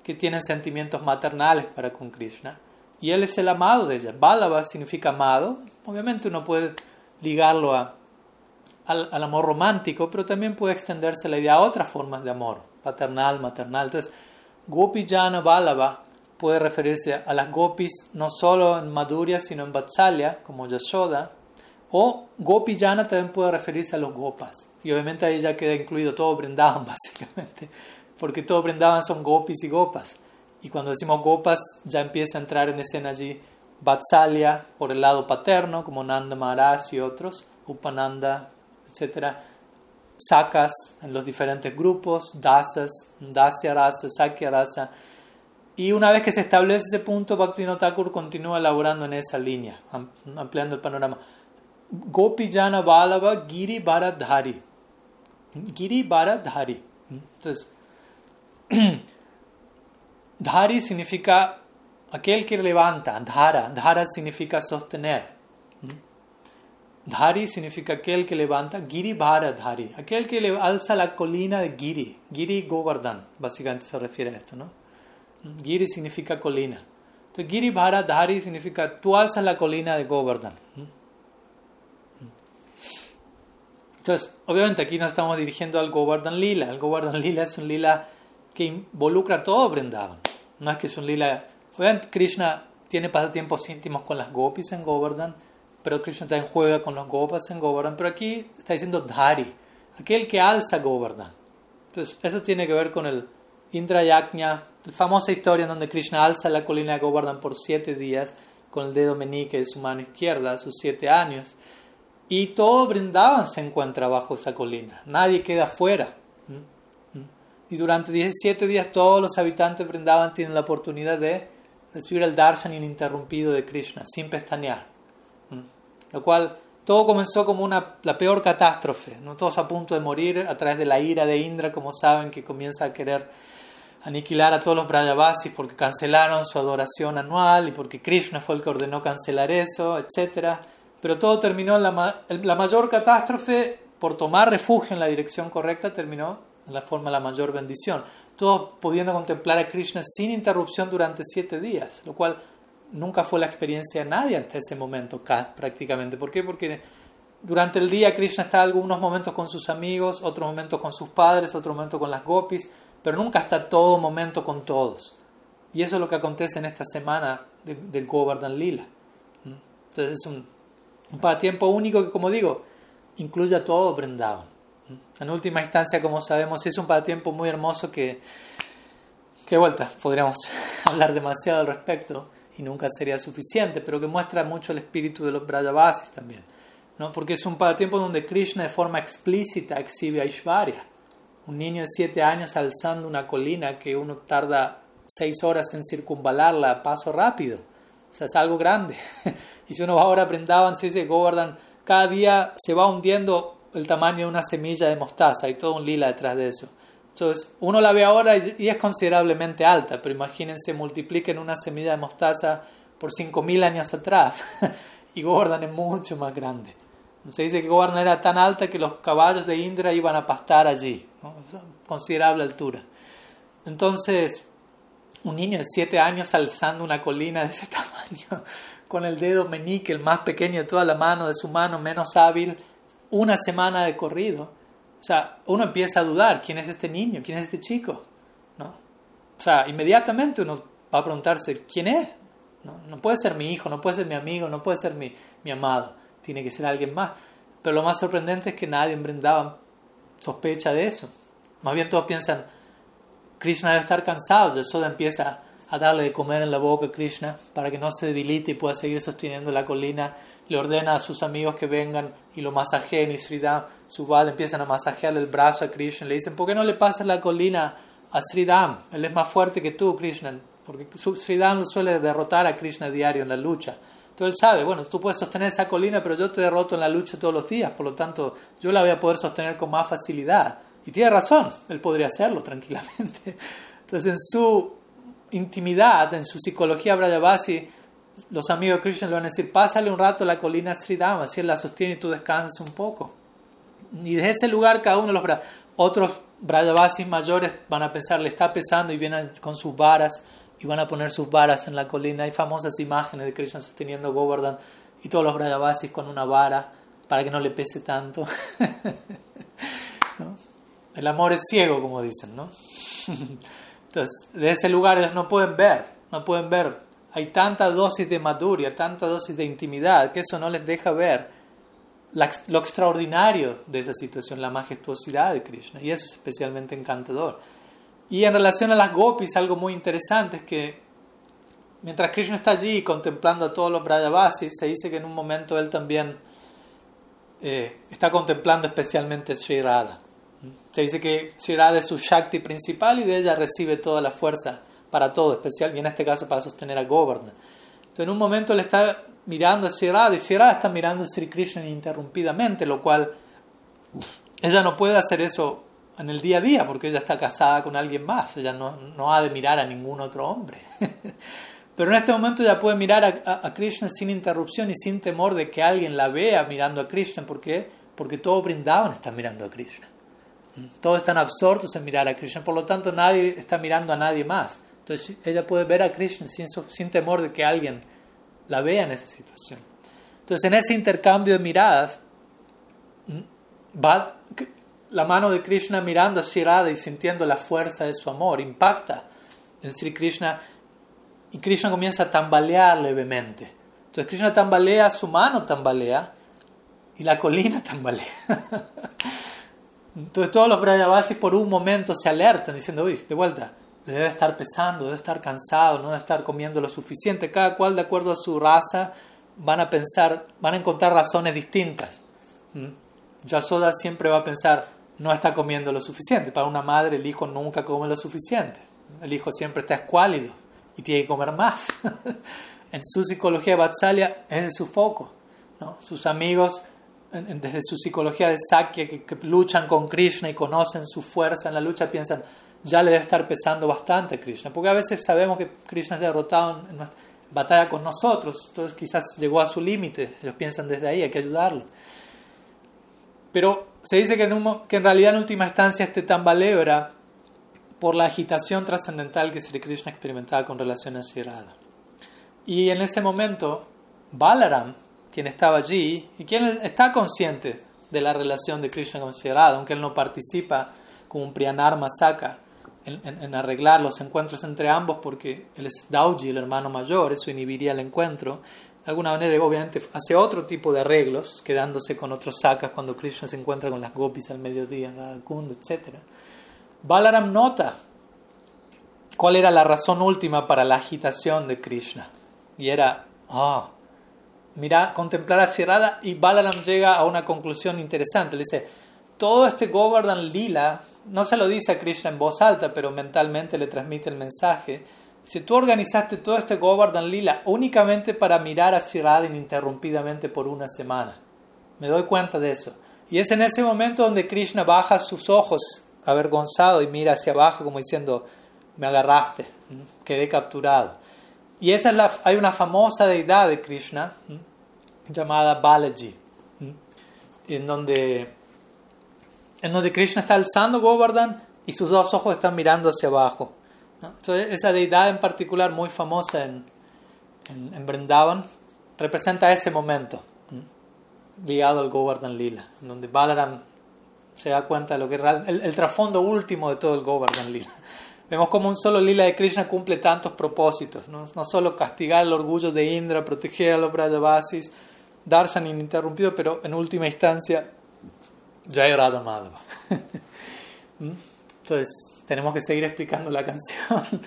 que tienen sentimientos maternales para con Krishna. Y él es el amado de ella. Balava significa amado. Obviamente uno puede ligarlo a al, amor romántico, pero también puede extenderse la idea a otras formas de amor, paternal, maternal. Entonces, Gopi Jana Balava puede referirse a las gopis no solo en Madhurya, sino en Vatsalya, como Yashoda, o Gopi Jana también puede referirse a los gopas. Y obviamente ahí ya queda incluido todo Brindavan, básicamente, porque todo Brindavan son gopis y gopas. Y cuando decimos gopas, ya empieza a entrar en escena allí Vatsalya por el lado paterno, como Nanda Maharaj y otros, Upananda, etcétera, sacas en los diferentes grupos, dasas, dasya rasa, sakya rasa. Y una vez que se establece ese punto, Bhaktivinoda continúa elaborando en esa línea, ampliando el panorama. Gopi Jana Balava Giri Bharadhari. Giri Bharadhari. Entonces, Dhari significa aquel que levanta, Dhara. Dhara significa sostener. Dhari significa aquel que levanta, Giri Dhari, aquel que le alza la colina de Giri, Giri Govardhan, básicamente se refiere a esto, ¿no? Giri significa colina. Entonces, Giri Dhari significa tú alzas la colina de Govardhan. Entonces, obviamente aquí nos estamos dirigiendo al Govardhan Lila. El Govardhan Lila es un lila que involucra todo Vrindavan. No es que es un lila. Obviamente, Krishna tiene pasatiempos íntimos con las gopis en Govardhan pero Krishna también juega con los gopas en Govardhan, pero aquí está diciendo Dhari, aquel que alza Govardhan. Entonces, eso tiene que ver con el Indra Yajna, la famosa historia en donde Krishna alza la colina de Govardhan por siete días con el dedo meñique de su mano izquierda, sus siete años. Y todo Brindavan se encuentra bajo esa colina, nadie queda fuera. Y durante 17 días todos los habitantes de Brindavan tienen la oportunidad de recibir el darshan ininterrumpido de Krishna, sin pestañear. Lo cual todo comenzó como una, la peor catástrofe, ¿no? todos a punto de morir a través de la ira de Indra, como saben, que comienza a querer aniquilar a todos los Brajavasis porque cancelaron su adoración anual y porque Krishna fue el que ordenó cancelar eso, etc. Pero todo terminó en la, la mayor catástrofe, por tomar refugio en la dirección correcta, terminó en la forma de la mayor bendición. Todos pudiendo contemplar a Krishna sin interrupción durante siete días, lo cual nunca fue la experiencia de nadie hasta ese momento prácticamente. ¿Por qué? Porque durante el día Krishna está algunos momentos con sus amigos, otros momentos con sus padres, otros momentos con las gopis, pero nunca está todo momento con todos. Y eso es lo que acontece en esta semana del Govardhan Lila. Entonces es un, un único que, como digo, incluye a todo Vrindavan. En última instancia, como sabemos, es un pasatiempo muy hermoso que, que vuelta, podríamos hablar demasiado al respecto y nunca sería suficiente, pero que muestra mucho el espíritu de los Brajavasis también, ¿no? porque es un pasatiempo donde Krishna de forma explícita exhibe a Ishvarya, un niño de siete años alzando una colina que uno tarda seis horas en circunvalarla a paso rápido, o sea, es algo grande. y si uno va ahora a Brindavan, se dice Govardhan, cada día se va hundiendo el tamaño de una semilla de mostaza, hay todo un lila detrás de eso. Entonces, uno la ve ahora y es considerablemente alta, pero imagínense, multipliquen una semilla de mostaza por 5.000 años atrás y Gordon es mucho más grande. Se dice que Gordon era tan alta que los caballos de Indra iban a pastar allí, considerable altura. Entonces, un niño de 7 años alzando una colina de ese tamaño, con el dedo meñique, más pequeño de toda la mano de su mano, menos hábil, una semana de corrido o sea, uno empieza a dudar, ¿quién es este niño? ¿Quién es este chico? ¿No? O sea, inmediatamente uno va a preguntarse, ¿quién es? No, no puede ser mi hijo, no puede ser mi amigo, no puede ser mi, mi amado, tiene que ser alguien más. Pero lo más sorprendente es que nadie en sospecha de eso. Más bien todos piensan, Krishna debe estar cansado, Yasoda empieza a darle de comer en la boca a Krishna para que no se debilite y pueda seguir sosteniendo la colina le ordena a sus amigos que vengan y lo masajeen y Sridham, Subal empiezan a masajear el brazo a Krishna. Le dicen, ¿por qué no le pasas la colina a Sridham? Él es más fuerte que tú, Krishna, porque Sridham suele derrotar a Krishna diario en la lucha. Entonces él sabe, bueno, tú puedes sostener esa colina, pero yo te derroto en la lucha todos los días, por lo tanto yo la voy a poder sostener con más facilidad. Y tiene razón, él podría hacerlo tranquilamente. Entonces en su intimidad, en su psicología Brajavasi, los amigos de Krishna le van a decir, pásale un rato a la colina Sridhama, si él la sostiene y tú descansas un poco. Y desde ese lugar cada uno de los otros Brajavasis mayores van a pensar, le está pesando y vienen con sus varas y van a poner sus varas en la colina. Hay famosas imágenes de Krishna sosteniendo Govardhan y todos los Brajavasis con una vara para que no le pese tanto. El amor es ciego, como dicen, ¿no? Entonces, de ese lugar ellos no pueden ver, no pueden ver. Hay tanta dosis de maduria, tanta dosis de intimidad, que eso no les deja ver lo extraordinario de esa situación, la majestuosidad de Krishna. Y eso es especialmente encantador. Y en relación a las gopis, algo muy interesante es que mientras Krishna está allí contemplando a todos los Brajavasis, se dice que en un momento él también eh, está contemplando especialmente Sri Radha. Se dice que Sri Radha es su Shakti principal y de ella recibe toda la fuerza para todo, especial, y en este caso para sostener a Govardhan. Entonces en un momento le está mirando a Sri Radha y Sri Radha está mirando a Sri Krishna ininterrumpidamente, lo cual ella no puede hacer eso en el día a día porque ella está casada con alguien más, ella no, no ha de mirar a ningún otro hombre. Pero en este momento ella puede mirar a, a, Krishna sin interrupción y sin temor de que alguien la vea mirando a Krishna. ¿Por qué? Porque todo Brindavan está mirando a Krishna. Todos están absortos en mirar a Krishna, por lo tanto nadie está mirando a nadie más. Entonces ella puede ver a Krishna sin, sin temor de que alguien la vea en esa situación. Entonces en ese intercambio de miradas, va la mano de Krishna mirando a Sri y sintiendo la fuerza de su amor, impacta en Sri Krishna y Krishna comienza a tambalear levemente. Entonces Krishna tambalea, su mano tambalea y la colina tambalea. Entonces todos los Brajavasis por un momento se alertan diciendo, uy, de vuelta, debe estar pesando, debe estar cansado, no debe estar comiendo lo suficiente. Cada cual de acuerdo a su raza van a pensar, van a encontrar razones distintas. Yasoda siempre va a pensar, no está comiendo lo suficiente. Para una madre el hijo nunca come lo suficiente. El hijo siempre está escuálido y tiene que comer más. en su psicología de Vatsalya es de su foco. ¿no? Sus amigos, desde su psicología de Sakya, que, luchan con Krishna y conocen su fuerza en la lucha, piensan, ya le debe estar pesando bastante Krishna. Porque a veces sabemos que Krishna es derrotado en batalla con nosotros, entonces quizás llegó a su límite. Ellos piensan desde ahí, hay que ayudarlo. Pero se dice que en, que en realidad en última instancia este tambaleo era por la agitación trascendental que Sri Krishna experimentaba con relación a Sri Y en ese momento, Balaram, quien estaba allí y quien está consciente de la relación de Krishna con Sri aunque él no participa como un Priyanar Masaka en, en, arreglar los encuentros entre ambos, porque él es Dauji, el hermano mayor, eso inhibiría el encuentro de alguna manera, obviamente, hace otro tipo de arreglos, quedándose con otros sakas cuando Krishna se encuentra con las gopis al mediodía en Radhakund, etc. Balaram nota cuál era la razón última para la agitación de Krishna. Y era, ah, mira, contemplar a Sierrada y Balaram llega a una conclusión interesante. Le dice, todo este Govardhan Lila, no se lo dice a Krishna en voz alta, pero mentalmente le transmite el mensaje si tú organizaste todo este Govardhan Lila únicamente para mirar a Shirada ininterrumpidamente por una semana, me doy cuenta de eso. Y es en ese momento donde Krishna baja sus ojos avergonzado y mira hacia abajo como diciendo, me agarraste, quedé capturado. Y esa es la, hay una famosa deidad de Krishna llamada Balaji, en donde, en donde Krishna está alzando Govardhan y sus dos ojos están mirando hacia abajo. Entonces, esa deidad en particular, muy famosa en, en, en Brindavan, representa ese momento ligado al Govardhan Lila, donde Balaram se da cuenta de lo que es el, el trasfondo último de todo el Govardhan Lila. Vemos como un solo lila de Krishna cumple tantos propósitos, no, no solo castigar el orgullo de Indra, proteger a los Brajavasis, darshan ininterrumpido, pero en última instancia, Jai Radha Madhava. ¿Mm? Entonces, tenemos que seguir explicando la canción.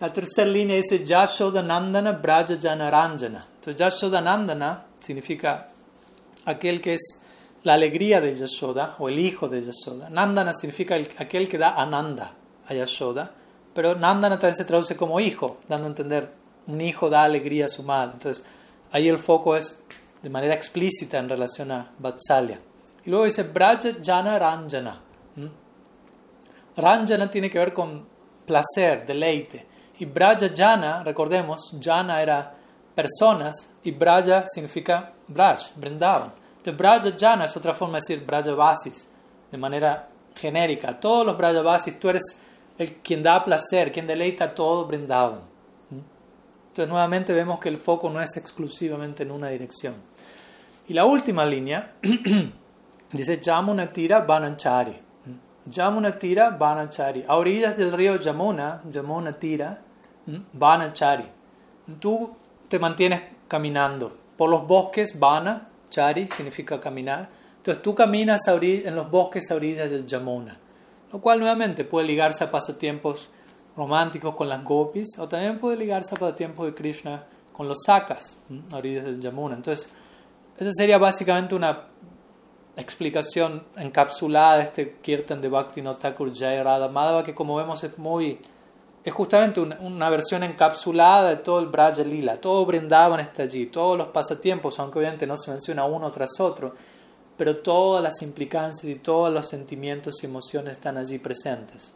La tercera línea dice Yashodanandana Braja Janaranjana. Entonces Yashodanandana significa aquel que es la alegría de Yashoda o el hijo de Yashoda. Nandana significa aquel que da ananda a Yashoda, pero Nandana también se traduce como hijo, dando a entender un hijo da alegría a su madre. Entonces ahí el foco es de manera explícita en relación a Vatsalya. Y luego dice Braja Jana Ranjana. Ranjana tiene que ver con placer, deleite. Y Braja Jana, recordemos, Jana era personas y Braja significa Braj, Brindavan. Entonces Braja Jana es otra forma de decir Braja Vasis, de manera genérica. Todos los Braja Vasis, tú eres el quien da placer, quien deleita todo Brindavan. Entonces nuevamente vemos que el foco no es exclusivamente en una dirección. Y la última línea dice Yamunatira Bananchari. Yamuna Tira, Banachari. A orillas del río Yamuna, Yamuna Tira, Banachari. Tú te mantienes caminando. Por los bosques, Bana, Chari significa caminar. Entonces tú caminas en los bosques a orillas del Yamuna. Lo cual nuevamente puede ligarse a pasatiempos románticos con las gopis o también puede ligarse a pasatiempos de Krishna con los sakas a orillas del Yamuna. Entonces, esa sería básicamente una explicación encapsulada de este Kirtan de Bhakti Thakur Jai Radha Madhava, que como vemos es muy es justamente una, versión encapsulada de todo el Braja Lila, todo Brindavan está allí, todos los pasatiempos, aunque obviamente no se menciona uno tras otro, pero todas las implicancias y todos los sentimientos y emociones están allí presentes.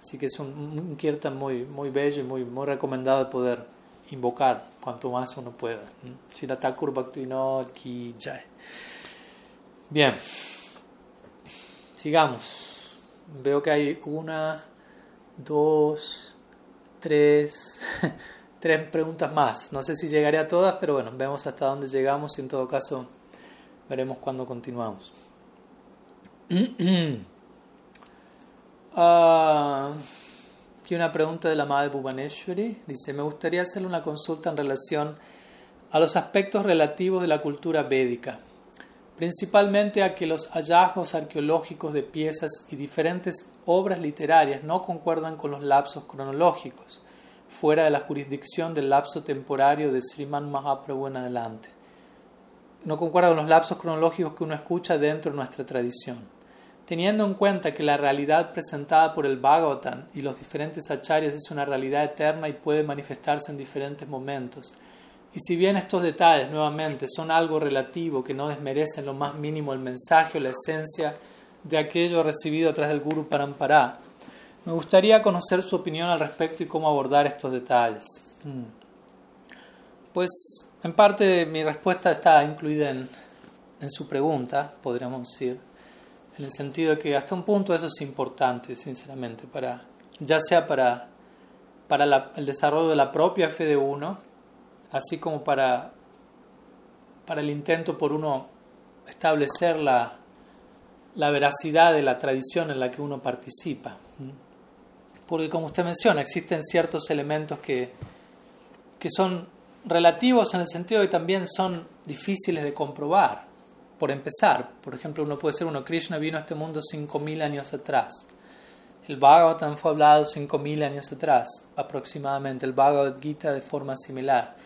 Así que es un, un kirtan muy, muy bello y muy, muy recomendado de poder invocar cuanto más uno pueda. Shira Thakur Bhaktivinoda Ki Jai. Bien, sigamos. Veo que hay una, dos, tres, tres preguntas más. No sé si llegaré a todas, pero bueno, vemos hasta dónde llegamos y en todo caso veremos cuándo continuamos. Ah, aquí una pregunta de la madre Bhuvaneshwari. Dice, me gustaría hacerle una consulta en relación a los aspectos relativos de la cultura védica principalmente a que los hallazgos arqueológicos de piezas y diferentes obras literarias no concuerdan con los lapsos cronológicos, fuera de la jurisdicción del lapso temporario de Sriman Mahaprabhu en adelante. No concuerdan con los lapsos cronológicos que uno escucha dentro de nuestra tradición. Teniendo en cuenta que la realidad presentada por el Bhagavatam y los diferentes acharyas es una realidad eterna y puede manifestarse en diferentes momentos, y si bien estos detalles, nuevamente, son algo relativo que no desmerecen lo más mínimo el mensaje o la esencia de aquello recibido a través del Guru Parampara, me gustaría conocer su opinión al respecto y cómo abordar estos detalles. Hmm. Pues, en parte, mi respuesta está incluida en, en su pregunta, podríamos decir, en el sentido de que hasta un punto eso es importante, sinceramente, para, ya sea para, para el desarrollo de la propia fe de uno, así como para, para el intento por uno establecer la, la veracidad de la tradición en la que uno participa. Porque como usted menciona, existen ciertos elementos que, que son relativos en el sentido de que también son difíciles de comprobar. Por empezar, por ejemplo, uno puede ser uno, Krishna vino a este mundo 5.000 años atrás. El Bhagavatam fue hablado 5.000 años atrás, aproximadamente. El Bhagavad Gita de forma similar.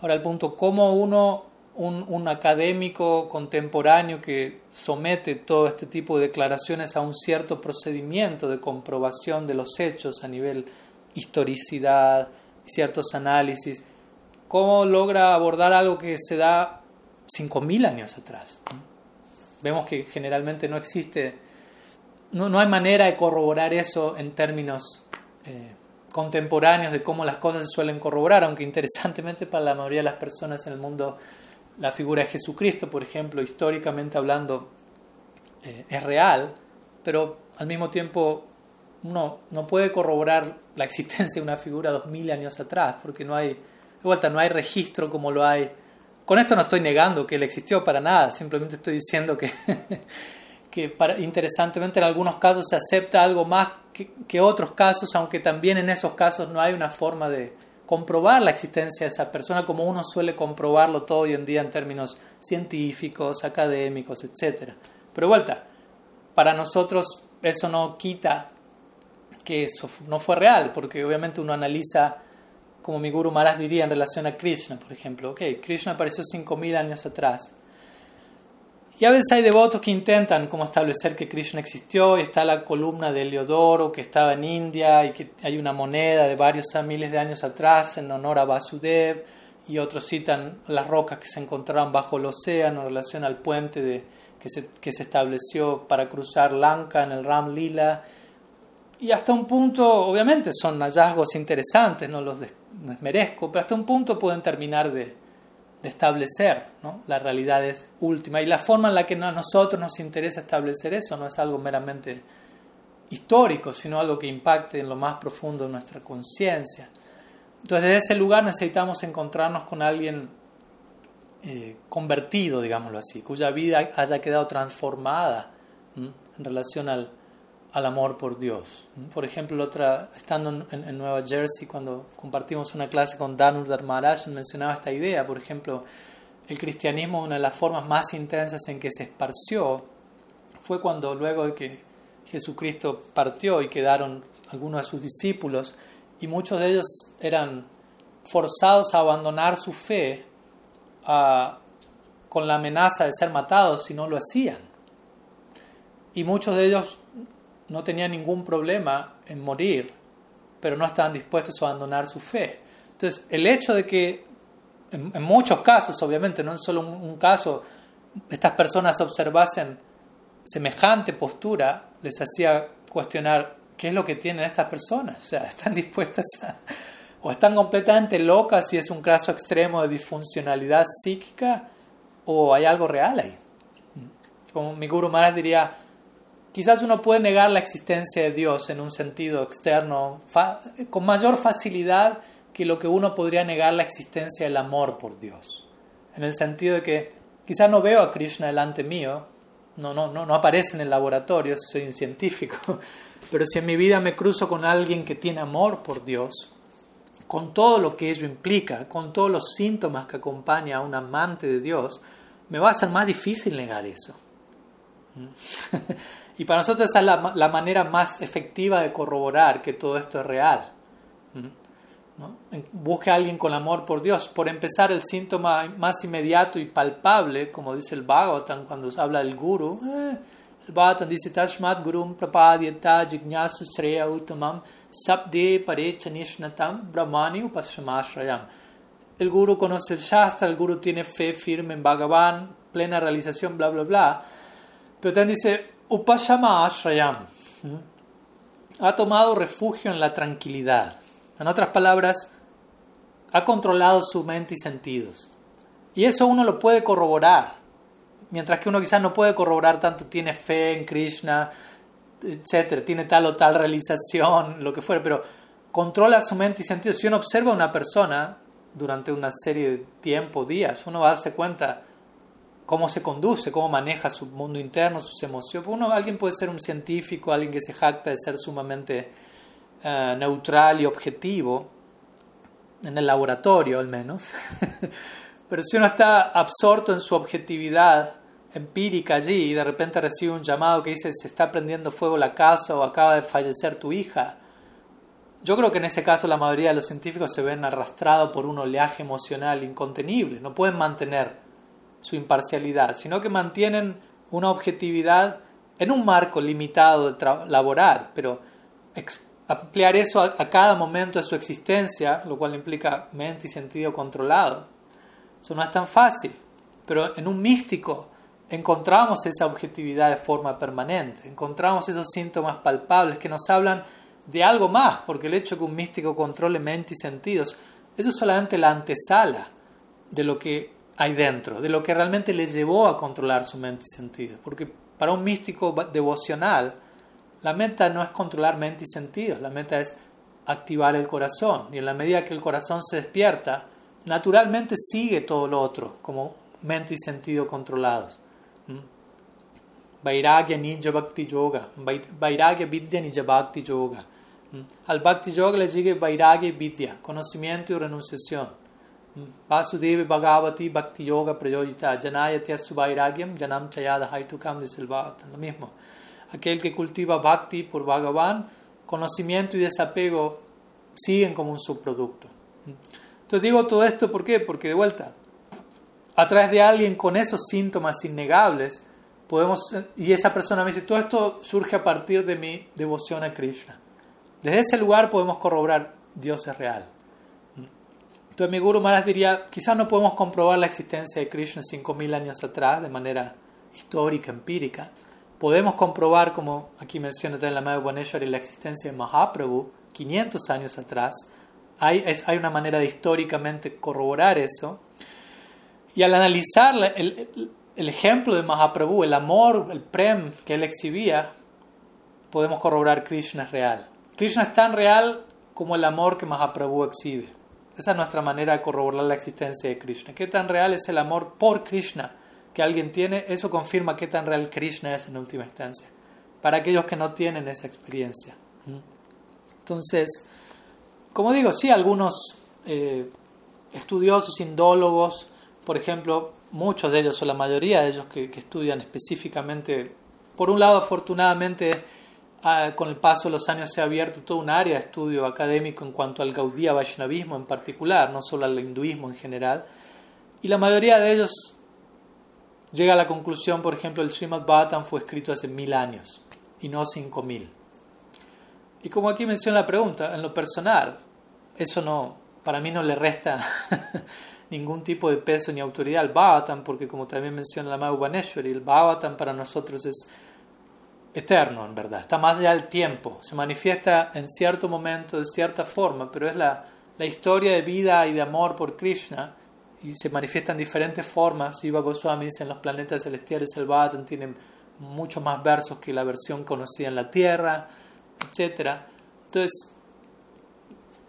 Ahora el punto, ¿cómo uno, un, académico contemporáneo que somete todo este tipo de declaraciones a un cierto procedimiento de comprobación de los hechos a nivel historicidad, ciertos análisis, cómo logra abordar algo que se da 5.000 años atrás? Vemos que generalmente no existe, no, no hay manera de corroborar eso en términos... Eh, contemporáneos de cómo las cosas se suelen corroborar, aunque interesantemente para la mayoría de las personas en el mundo la figura de Jesucristo, por ejemplo, históricamente hablando, eh, es real, pero al mismo tiempo uno no puede corroborar la existencia de una figura dos mil años atrás, porque no hay, de vuelta, no hay registro como lo hay. Con esto no estoy negando que él existió para nada, simplemente estoy diciendo que que interesantemente en algunos casos se acepta algo más que, otros casos, aunque también en esos casos no hay una forma de comprobar la existencia de esa persona como uno suele comprobarlo todo hoy en día en términos científicos, académicos, etc. Pero vuelta, para nosotros eso no quita que eso no fue real, porque obviamente uno analiza, como mi Guru Maharaj diría en relación a Krishna, por ejemplo, ok, Krishna apareció 5.000 años atrás, y a veces hay devotos que intentan como establecer que Krishna existió y está la columna de Heliodoro que estaba en India y que hay una moneda de varios miles de años atrás en honor a Vasudev y otros citan las rocas que se encontraban bajo el océano en relación al puente de, que, se, que se estableció para cruzar Lanka en el Ram Lila. Y hasta un punto, obviamente son hallazgos interesantes, no los desmerezco, pero hasta un punto pueden terminar de, de establecer ¿no? la realidad es última. Y la forma en la que a nosotros nos interesa establecer eso no es algo meramente histórico, sino algo que impacte en lo más profundo de nuestra conciencia. Entonces, desde ese lugar necesitamos encontrarnos con alguien eh, convertido, digámoslo así, cuya vida haya quedado transformada en relación al, al, amor por Dios. Por ejemplo, otra, estando en, Nueva Jersey, cuando compartimos una clase con Danur Maharaj, mencionaba esta idea, por ejemplo, el cristianismo, una de las formas más intensas en que se esparció, fue cuando luego de que Jesucristo partió y quedaron algunos de sus discípulos, y muchos de ellos eran forzados a abandonar su fe con la amenaza de ser matados si no lo hacían. Y muchos de ellos no tenían ningún problema en morir, pero no estaban dispuestos a abandonar su fe. Entonces, el hecho de que, en, muchos casos, obviamente, no en solo un caso, estas personas observasen semejante postura, les hacía cuestionar qué es lo que tienen estas personas. O sea, están dispuestas a, o están completamente locas si es un caso extremo de disfuncionalidad psíquica o hay algo real ahí. Como mi Guru Maharaj diría, quizás uno puede negar la existencia de Dios en un sentido externo con mayor facilidad que lo que uno podría negar la existencia del amor por Dios. En el sentido de que quizás no veo a Krishna delante mío, no, no, no, no aparece en el laboratorio, soy un científico, pero si en mi vida me cruzo con alguien que tiene amor por Dios, con todo lo que ello implica, con todos los síntomas que acompaña a un amante de Dios, me va a ser más difícil negar eso. y para nosotros esa es la, manera más efectiva de corroborar que todo esto es real. Busque a alguien con amor por Dios. Por empezar, el síntoma más inmediato y palpable, como dice el Bhagavatam cuando se habla del guru, eh, el Bhagavatam dice, Tashmat Gurum Prapadyata Jignasu Sreya Uttamam Sabde Pare Chanishnatam Brahmani. El guru conoce el Shastra, el guru tiene fe firme en Bhagavan, plena realización, bla, bla, bla. Pero también dice Upashama Ashrayam. Ha tomado refugio en la tranquilidad. En otras palabras, ha controlado su mente y sentidos. Y eso uno lo puede corroborar. Mientras que uno quizás no puede corroborar tanto, tiene fe en Krishna, etcétera, tiene tal o tal realización, lo que fuera, pero controla su mente y sentido. Si uno observa a una persona durante una serie de tiempo, días, uno va a darse cuenta cómo se conduce, cómo maneja su mundo interno, sus emociones. Alguien puede ser un científico, alguien que se jacta de ser sumamente eh, neutral y objetivo, en el laboratorio al menos, pero si uno está absorto en su objetividad, empírica allí y de repente recibe un llamado que dice se está prendiendo fuego la casa o acaba de fallecer tu hija, yo creo que en ese caso la mayoría de los científicos se ven arrastrados por un oleaje emocional incontenible, no pueden mantener su imparcialidad, sino que mantienen una objetividad en un marco limitado laboral, pero ampliar eso a, cada momento de su existencia, lo cual implica mente y sentido controlado, eso no es tan fácil, pero en un místico encontramos esa objetividad de forma permanente, encontramos esos síntomas palpables que nos hablan de algo más, porque el hecho de que un místico controle mente y sentidos, eso es solamente la antesala de lo que hay dentro, de lo que realmente le llevó a controlar su mente y sentidos, porque para un místico devocional, la meta no es controlar mente y sentidos, la meta es activar el corazón, y en la medida que el corazón se despierta, naturalmente sigue todo lo otro, como mente y sentido controlados. Vairagya Ninja Bhakti Yoga, Vairagya Vidya Ninja Bhakti Yoga. Al Bhakti Yoga le sigue Vairagya Vidya, conocimiento y renunciación. Prayojita, Janayati Asu Vairagyam, Janam Chayada Haitukam, dice el Bhagavatam. Lo mismo. Aquel que cultiva Bhakti por Bhagavan, conocimiento y desapego siguen como un subproducto. Entonces digo todo esto, ¿por qué? Porque de vuelta, a través de alguien con esos síntomas innegables, podemos, y esa persona me dice, todo esto surge a partir de mi devoción a Krishna. Desde ese lugar podemos corroborar Dios es real. Entonces mi Guru Maharaj diría, quizás no podemos comprobar la existencia de Krishna 5.000 años atrás de manera histórica, empírica. Podemos comprobar, como aquí menciona en la Madre Bhuvaneshwari, la existencia de Mahaprabhu 500 años atrás. Hay, hay una manera de históricamente corroborar eso. Y al analizar el, el ejemplo de Mahaprabhu, el amor, el prem que él exhibía, podemos corroborar Krishna es real. Krishna es tan real como el amor que Mahaprabhu exhibe. Esa es nuestra manera de corroborar la existencia de Krishna. ¿Qué tan real es el amor por Krishna que alguien tiene? Eso confirma qué tan real Krishna es en última instancia. Para aquellos que no tienen esa experiencia. Entonces, como digo, sí, algunos eh, estudiosos, indólogos, por ejemplo, muchos de ellos o la mayoría de ellos que, que estudian específicamente, por un lado, afortunadamente, Ah, con el paso de los años se ha abierto todo un área de estudio académico en cuanto al Gaudiya Vaishnavismo en particular, no solo al hinduismo en general. Y la mayoría de ellos llega a la conclusión, por ejemplo, el Srimad Bhattan fue escrito hace mil años y no cinco mil. Y como aquí menciona la pregunta, en lo personal, eso no, para mí no le resta ningún tipo de peso ni autoridad al Bhattan, porque como también menciona la Madhu el Bhattan para nosotros es eterno, en verdad, está más allá del tiempo, se manifiesta en cierto momento, de cierta forma, pero es la, la historia de vida y de amor por Krishna y se manifiesta en diferentes formas. Siva Goswami dice en los planetas celestiales el Bhattan tiene muchos más versos que la versión conocida en la Tierra, etc. Entonces,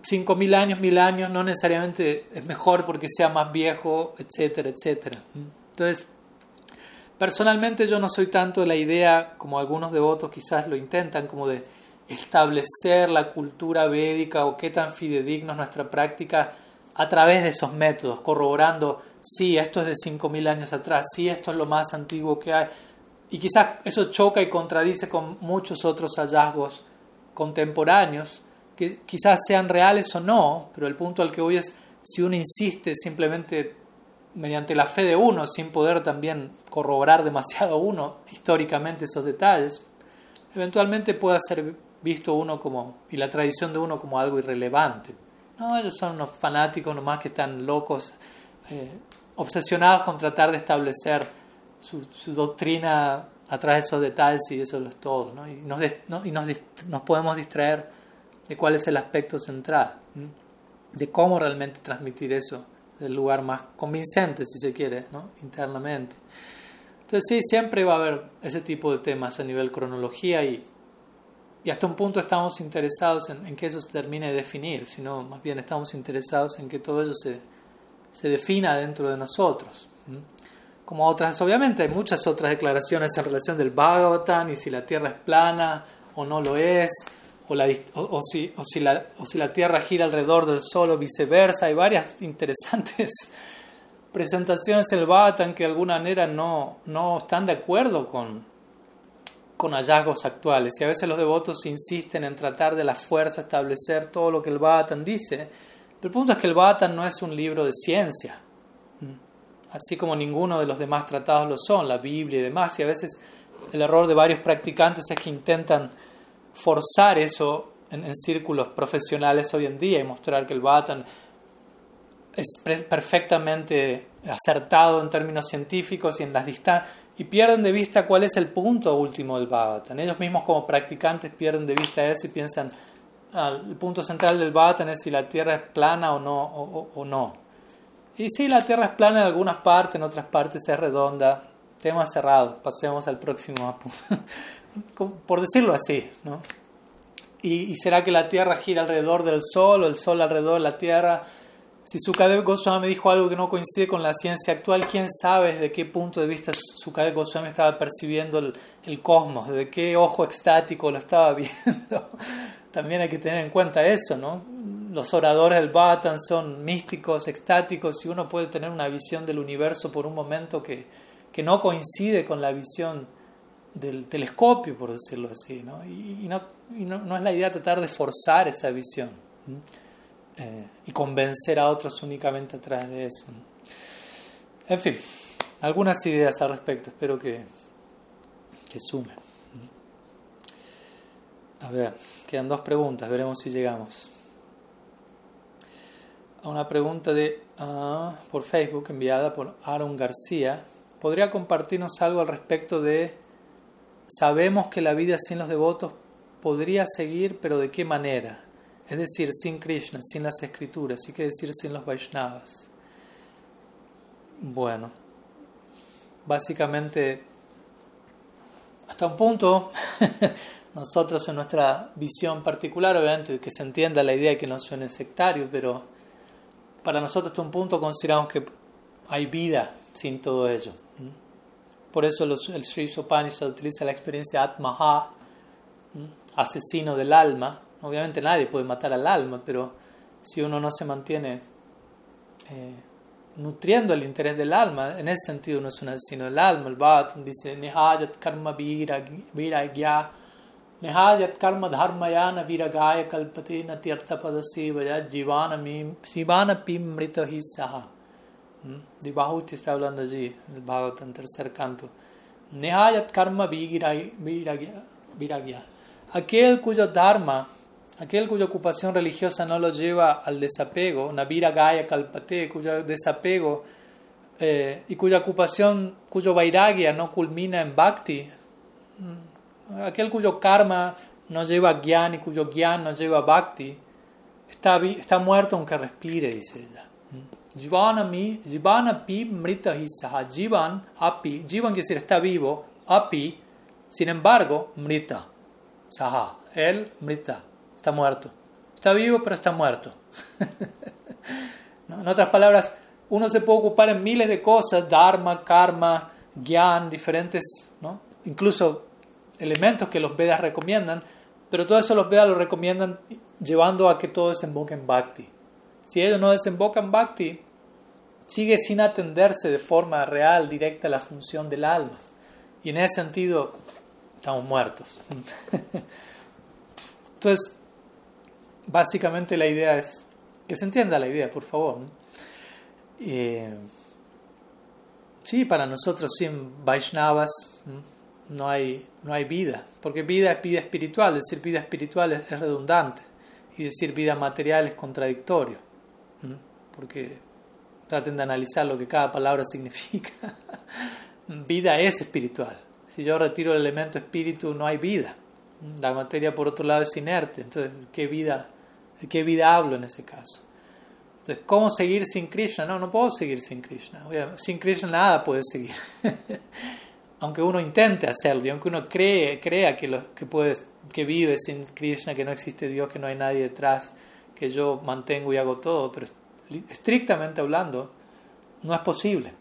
5.000 años, 1.000 años no necesariamente es mejor porque sea más viejo, etcétera, etcétera. Entonces, Personalmente yo no soy tanto de la idea, como algunos devotos quizás lo intentan, como de establecer la cultura védica o qué tan fidedigno es nuestra práctica a través de esos métodos, corroborando, sí, esto es de 5.000 años atrás, sí, esto es lo más antiguo que hay. Y quizás eso choca y contradice con muchos otros hallazgos contemporáneos, que quizás sean reales o no, pero el punto al que voy es, si uno insiste simplemente mediante la fe de uno, sin poder también corroborar demasiado uno históricamente esos detalles, eventualmente pueda ser visto uno como, y la tradición de uno como algo irrelevante. No, ellos son unos fanáticos nomás que están locos, eh, obsesionados con tratar de establecer su, doctrina a través de esos detalles y eso es todo. ¿no? Y, nos, y nos, nos, podemos distraer de cuál es el aspecto central, de cómo realmente transmitir eso del lugar más convincente, si se quiere, ¿no? internamente. Entonces sí, siempre va a haber ese tipo de temas a nivel cronología y, y hasta un punto estamos interesados en, que eso se termine de definir, sino más bien estamos interesados en que todo eso se, se defina dentro de nosotros. Como otras, obviamente hay muchas otras declaraciones en relación del Bhagavatam y si la Tierra es plana o no lo es, o, la, o, si, o, si la, o si la Tierra gira alrededor del Sol o viceversa. Hay varias interesantes presentaciones del Bhattan que de alguna manera no, no están de acuerdo con, con hallazgos actuales. Y a veces los devotos insisten en tratar de la fuerza establecer todo lo que el Bhattan dice. Pero el punto es que el Bhattan no es un libro de ciencia, así como ninguno de los demás tratados lo son, la Biblia y demás. Y a veces el error de varios practicantes es que intentan forzar eso en, círculos profesionales hoy en día y mostrar que el Bhattan es perfectamente acertado en términos científicos y en las distancias y pierden de vista cuál es el punto último del Bhattan. Ellos mismos como practicantes pierden de vista eso y piensan ah, el punto central del Bhattan es si la Tierra es plana o no o, no. Y sí, la Tierra es plana en algunas partes, en otras partes es redonda. Tema cerrado. Pasemos al próximo por decirlo así, ¿no? ¿Y, será que la Tierra gira alrededor del Sol o el Sol alrededor de la Tierra? Si Sukadev Goswami dijo algo que no coincide con la ciencia actual, ¿quién sabe desde qué punto de vista Sukadev Goswami estaba percibiendo el, cosmos? ¿De qué ojo extático lo estaba viendo? También hay que tener en cuenta eso, ¿no? Los oradores del Bhattan son místicos, extáticos, y uno puede tener una visión del universo por un momento que, que no coincide con la visión del telescopio, por decirlo así, ¿no? Y, no, no, es la idea tratar de forzar esa visión eh, y convencer a otros únicamente a través de eso. En fin, algunas ideas al respecto, espero que, que sumen. A ver, quedan dos preguntas, veremos si llegamos. a una pregunta de, ah, por Facebook enviada por Aaron García. ¿Podría compartirnos algo al respecto de, sabemos que la vida sin los devotos podría seguir, pero de qué manera? Es decir, sin Krishna, sin las escrituras, y qué decir sin los Vaishnavas. Bueno, básicamente, hasta un punto, nosotros en nuestra visión particular, obviamente que se entienda la idea de que no suene sectario, pero para nosotros hasta un punto consideramos que hay vida sin todo ello. Por eso los, el Sri Upanishad utiliza la experiencia Atmaha, asesino del alma. Obviamente nadie puede matar al alma, pero si uno no se mantiene eh, nutriendo el interés del alma, en ese sentido uno es un asesino del alma. El Bhattan dice, Nihayat karma viragya, Nihayat karma dharmayana viragaya kalpate natyartha padasevaya jivana pim mrita hi saha. Dibahuti está hablando allí, el Bhagavatam, tercer canto. Nihayat karma viragya. Aquel cuyo dharma, aquel cuya ocupación religiosa no lo lleva al desapego, Navira Gaya Kalpate, cuyo desapego eh, y cuya ocupación, cuyo vairagya no culmina en bhakti, aquel cuyo karma no lleva gyan y cuyo gyan no lleva bhakti, está, está muerto aunque respire, dice ella. Jivanami, jivana pi mrita saha. Jivan, api, jivan quiere decir está vivo, api, sin embargo, mrita, saha. Él, mrita, está muerto. Está vivo, pero está muerto. En otras palabras, uno se puede ocupar en miles de cosas, dharma, karma, gyan, diferentes, ¿no? incluso elementos que los Vedas recomiendan, pero todo eso los Vedas lo recomiendan llevando a que todo desemboque en bhakti. Si ellos no desembocan bhakti, sigue sin atenderse de forma real, directa a la función del alma. Y en ese sentido, estamos muertos. Entonces, básicamente la idea es, que se entienda la idea, por favor. Eh, sí, para nosotros sin Vaishnavas no hay, no hay vida, porque vida es vida espiritual, decir vida espiritual es redundante y decir vida material es contradictorio, porque traten de analizar lo que cada palabra significa. vida es espiritual. Si yo retiro el elemento espíritu, no hay vida. La materia, por otro lado, es inerte. Entonces, ¿qué vida, ¿de qué vida hablo en ese caso? Entonces, ¿cómo seguir sin Krishna? No, no puedo seguir sin Krishna. Sin Krishna nada puede seguir. aunque uno intente hacerlo y aunque uno cree, crea que, lo, que, puede, que vive sin Krishna, que no existe Dios, que no hay nadie detrás, que yo mantengo y hago todo, pero estrictamente hablando, no es posible.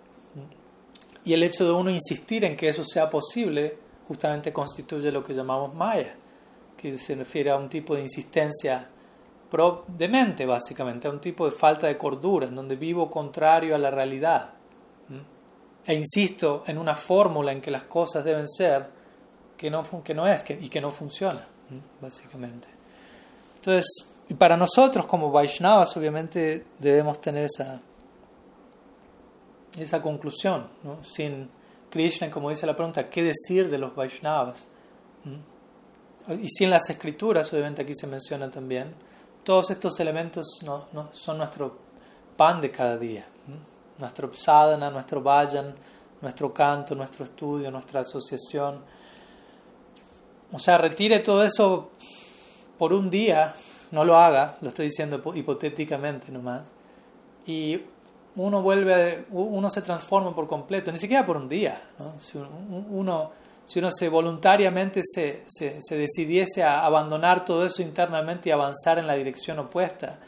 Y el hecho de uno insistir en que eso sea posible justamente constituye lo que llamamos maya, que se refiere a un tipo de insistencia de mente, básicamente, a un tipo de falta de cordura, en donde vivo contrario a la realidad. E insisto en una fórmula en que las cosas deben ser que no, que no es y que no funciona, básicamente. Entonces, y para nosotros como Vaishnavas obviamente debemos tener esa, esa conclusión, ¿no? sin Krishna, como dice la pregunta, ¿qué decir de los Vaishnavas? ¿Mm? Y sin las escrituras, obviamente aquí se menciona también, todos estos elementos no, no, son nuestro pan de cada día, ¿Mm? nuestro sadhana, nuestro vayan, nuestro canto, nuestro estudio, nuestra asociación. O sea, retire todo eso por un día no lo haga, lo estoy diciendo hipotéticamente nomás, y uno vuelve, uno se transforma por completo, ni siquiera por un día, si, uno, si uno se voluntariamente se, decidiese a abandonar todo eso internamente y avanzar en la dirección opuesta,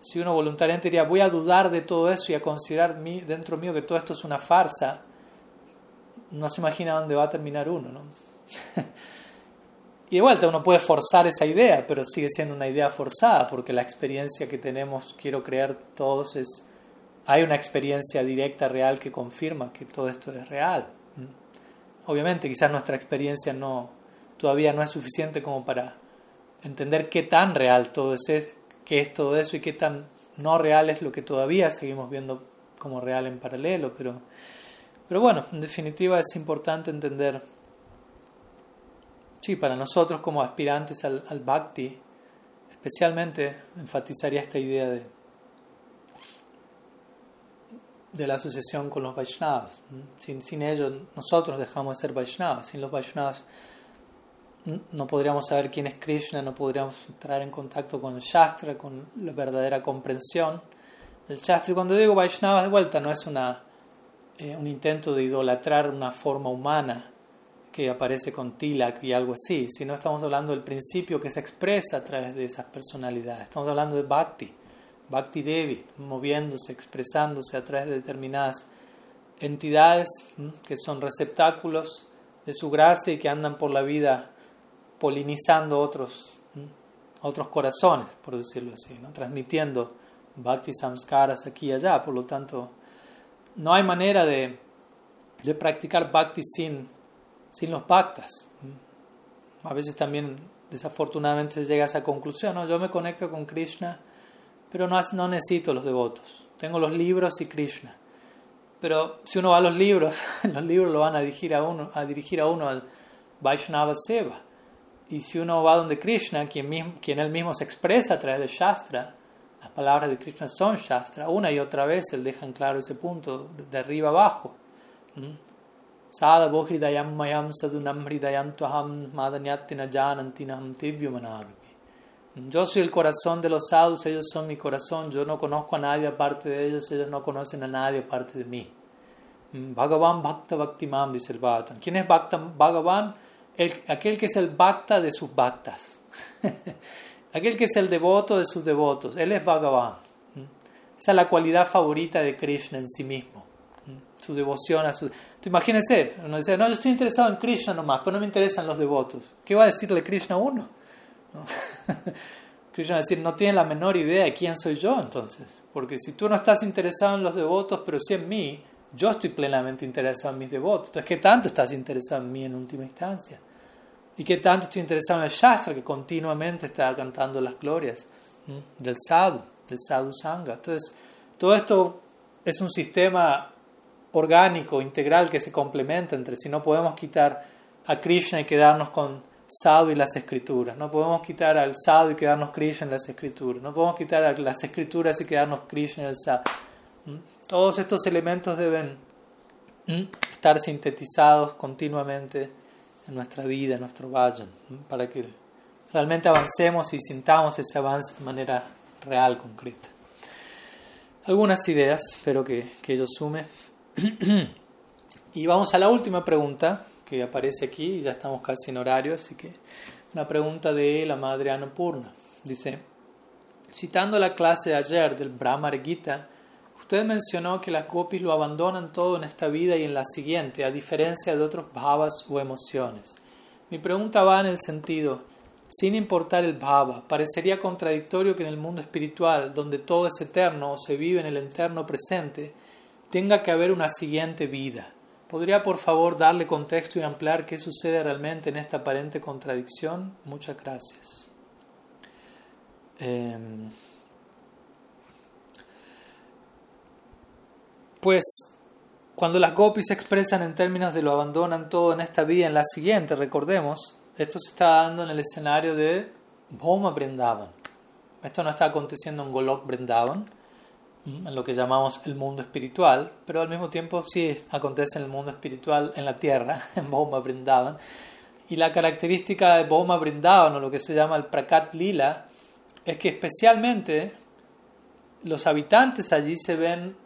si uno voluntariamente diría voy a dudar de todo eso y a considerar mí, dentro mío que todo esto es una farsa, no se imagina dónde va a terminar uno, ¿no? Y uno puede forzar esa idea, pero sigue siendo una idea forzada, porque la experiencia que tenemos, quiero creer todos, es, hay una experiencia directa, real, que confirma que todo esto es real. Obviamente, quizás nuestra experiencia no, todavía no es suficiente como para entender qué tan real todo es, qué es todo eso y qué tan no real es lo que todavía seguimos viendo como real en paralelo, pero, pero bueno, en definitiva es importante entender Sí, para nosotros como aspirantes al, bhakti, especialmente enfatizaría esta idea de de la asociación con los Vaishnavas. Sin, sin ellos nosotros dejamos de ser Vaishnavas. Sin los Vaishnavas no podríamos saber quién es Krishna, no podríamos entrar en contacto con el Shastra, con la verdadera comprensión del Shastra. Y cuando digo Vaishnavas de vuelta, no es una, eh, un intento de idolatrar una forma humana que aparece con Tilak y algo así, sino estamos hablando del principio que se expresa a través de esas personalidades. Estamos hablando de Bhakti, Bhakti Devi, moviéndose, expresándose a través de determinadas entidades que son receptáculos de su gracia y que andan por la vida polinizando otros, otros corazones, por decirlo así, ¿no? transmitiendo bhakti samskaras aquí y allá. Por lo tanto, no hay manera de, de practicar bhakti sin, sin los bhaktas. A veces también, desafortunadamente, se llega a esa conclusión. ¿no? Yo me conecto con Krishna, pero no, no necesito los devotos. Tengo los libros y Krishna. Pero si uno va a los libros, los libros lo van a dirigir a uno, a dirigir a uno al Vaishnava Seva. Y si uno va donde Krishna, quien, mismo, quien él mismo se expresa a través de Shastra, las palabras de Krishna son Shastra, una y otra vez él deja en claro ese punto, de arriba abajo. Sada bohridayam mayam sadunam hridayam tuham madanyatina janantinam Yo soy el corazón de los sadhus, ellos son mi corazón, yo no conozco a nadie aparte de ellos, ellos no conocen a nadie aparte de mí. Bhagavan Bhakta Bhaktimam, dice el Bhagavatam. ¿Quién es Bhagavan? aquel que es el bhakta de sus bhaktas, aquel que es el devoto de sus devotos, él es Bhagavan. Esa es la cualidad favorita de Krishna en sí mismo, su devoción a su... imagínense, uno dice, no, yo estoy interesado en Krishna nomás, pero no me interesan los devotos. ¿Qué va a decirle Krishna a uno? Krishna va a decir, no tiene la menor idea de quién soy yo entonces, porque si tú no estás interesado en los devotos, pero sí en mí, yo estoy plenamente interesado en mis devotos. Entonces, ¿qué tanto estás interesado en mí en última instancia? ¿Y qué tanto estoy interesado en el Shastra que continuamente está cantando las glorias del sadhu, del sadhu sangha? Entonces, todo esto es un sistema orgánico, integral, que se complementa entre si No podemos quitar a Krishna y quedarnos con sadhu y las escrituras. No podemos quitar al sadhu y quedarnos Krishna en las escrituras. No podemos quitar a las escrituras y quedarnos Krishna en el sadhu. Todos estos elementos deben estar sintetizados continuamente en nuestra vida, en nuestro vayan, para que realmente avancemos y sintamos ese avance de manera real, concreta. Algunas ideas, espero que, que ello sume. Y vamos a la última pregunta que aparece aquí, ya estamos casi en horario, así que una pregunta de la madre Annapurna. Dice, citando la clase de ayer del Brahmar Gita, Usted mencionó que las gopis lo abandonan todo en esta vida y en la siguiente, a diferencia de otros bhavas o emociones. Mi pregunta va en el sentido, sin importar el bhava, parecería contradictorio que en el mundo espiritual, donde todo es eterno o se vive en el eterno presente, tenga que haber una siguiente vida. ¿Podría por favor darle contexto y ampliar qué sucede realmente en esta aparente contradicción? Muchas gracias. Em, Pues cuando las gopis se expresan en términos de lo abandonan todo en esta vida, en la siguiente, recordemos, esto se está dando en el escenario de Bhoma Brindavan. Esto no está aconteciendo en Golok Brindavan, en lo que llamamos el mundo espiritual, pero al mismo tiempo sí acontece en el mundo espiritual en la tierra, en Bhoma Brindavan. Y la característica de Bhoma Brindavan, o lo que se llama el Prakat Lila, es que especialmente los habitantes allí se ven